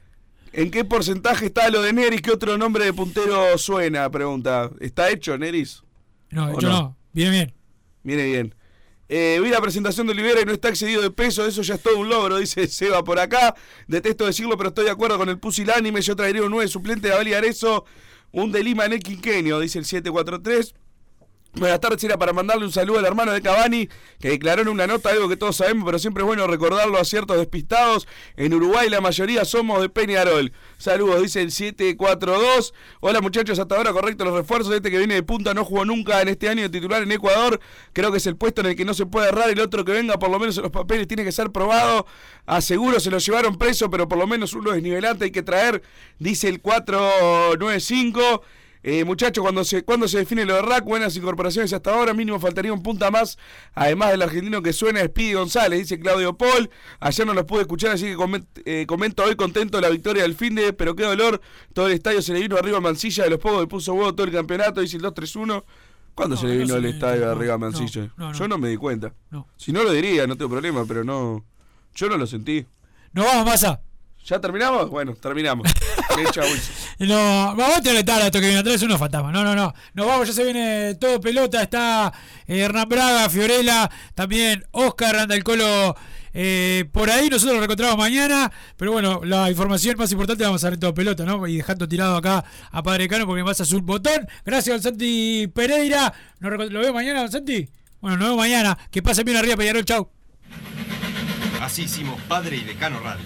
S2: ¿En qué porcentaje está lo de Neris? ¿Qué otro nombre de puntero suena? Pregunta. ¿Está hecho, Neris?
S1: No,
S2: ¿O
S1: yo no. Viene bien.
S2: Viene bien. Eh, vi la presentación de Olivera y no está excedido de peso, eso ya es todo un logro, dice [laughs] Seba por acá. Detesto decirlo, pero estoy de acuerdo con el pusilánime. Yo traería un 9 suplente de Abel Arezo, un de Lima en el quinquenio, dice el 743. Buenas tardes, era para mandarle un saludo al hermano de Cavani, que declaró en una nota algo que todos sabemos, pero siempre es bueno recordarlo a ciertos despistados. En Uruguay la mayoría somos de Peñarol. Saludos, dice el 742. Hola muchachos, hasta ahora correcto los refuerzos. Este que viene de punta no jugó nunca en este año de titular en Ecuador. Creo que es el puesto en el que no se puede errar. El otro que venga, por lo menos en los papeles, tiene que ser probado. Aseguro se lo llevaron preso, pero por lo menos uno desnivelante hay que traer, dice el 495. Eh, muchachos, cuando se, cuando se define lo de Rack, buenas incorporaciones hasta ahora, mínimo faltaría un punta más, además del argentino que suena Speedy González, dice Claudio Paul. Ayer no los pude escuchar, así que eh, comento hoy contento la victoria del fin de, pero qué dolor, todo el estadio se le vino arriba a Mancilla, de los pocos que puso huevo todo el campeonato, dice el 2-3-1. ¿Cuándo
S1: No,
S2: se le
S1: no
S2: vino el
S1: le-
S2: estadio
S1: no,
S2: arriba a
S1: no,
S2: Mancilla?
S1: no, no.
S2: Yo no me di cuenta.
S1: No.
S2: Si no lo diría, no tengo problema, pero no. Yo no lo sentí.
S1: Nos vamos, Massa.
S2: ¿Ya terminamos? Bueno, terminamos. [laughs]
S1: No, vamos a tener esto que viene atrás, es unos fantasmas. No, no, no. Nos vamos, ya se viene todo pelota. Está eh, Hernán Braga, Fiorella, también Oscar, anda el colo eh, por ahí. Nosotros lo reencontramos mañana. Pero bueno, la información más importante la vamos a ver en todo pelota, ¿no? Y dejando tirado acá a Padre Cano porque más azul botón. Gracias, don Santi Pereira. Nos ¿Lo veo mañana, don Santi? Bueno, nos vemos mañana. Que pasen bien arriba, Peñarol. Chau.
S23: Así hicimos Padre y Decano Radio,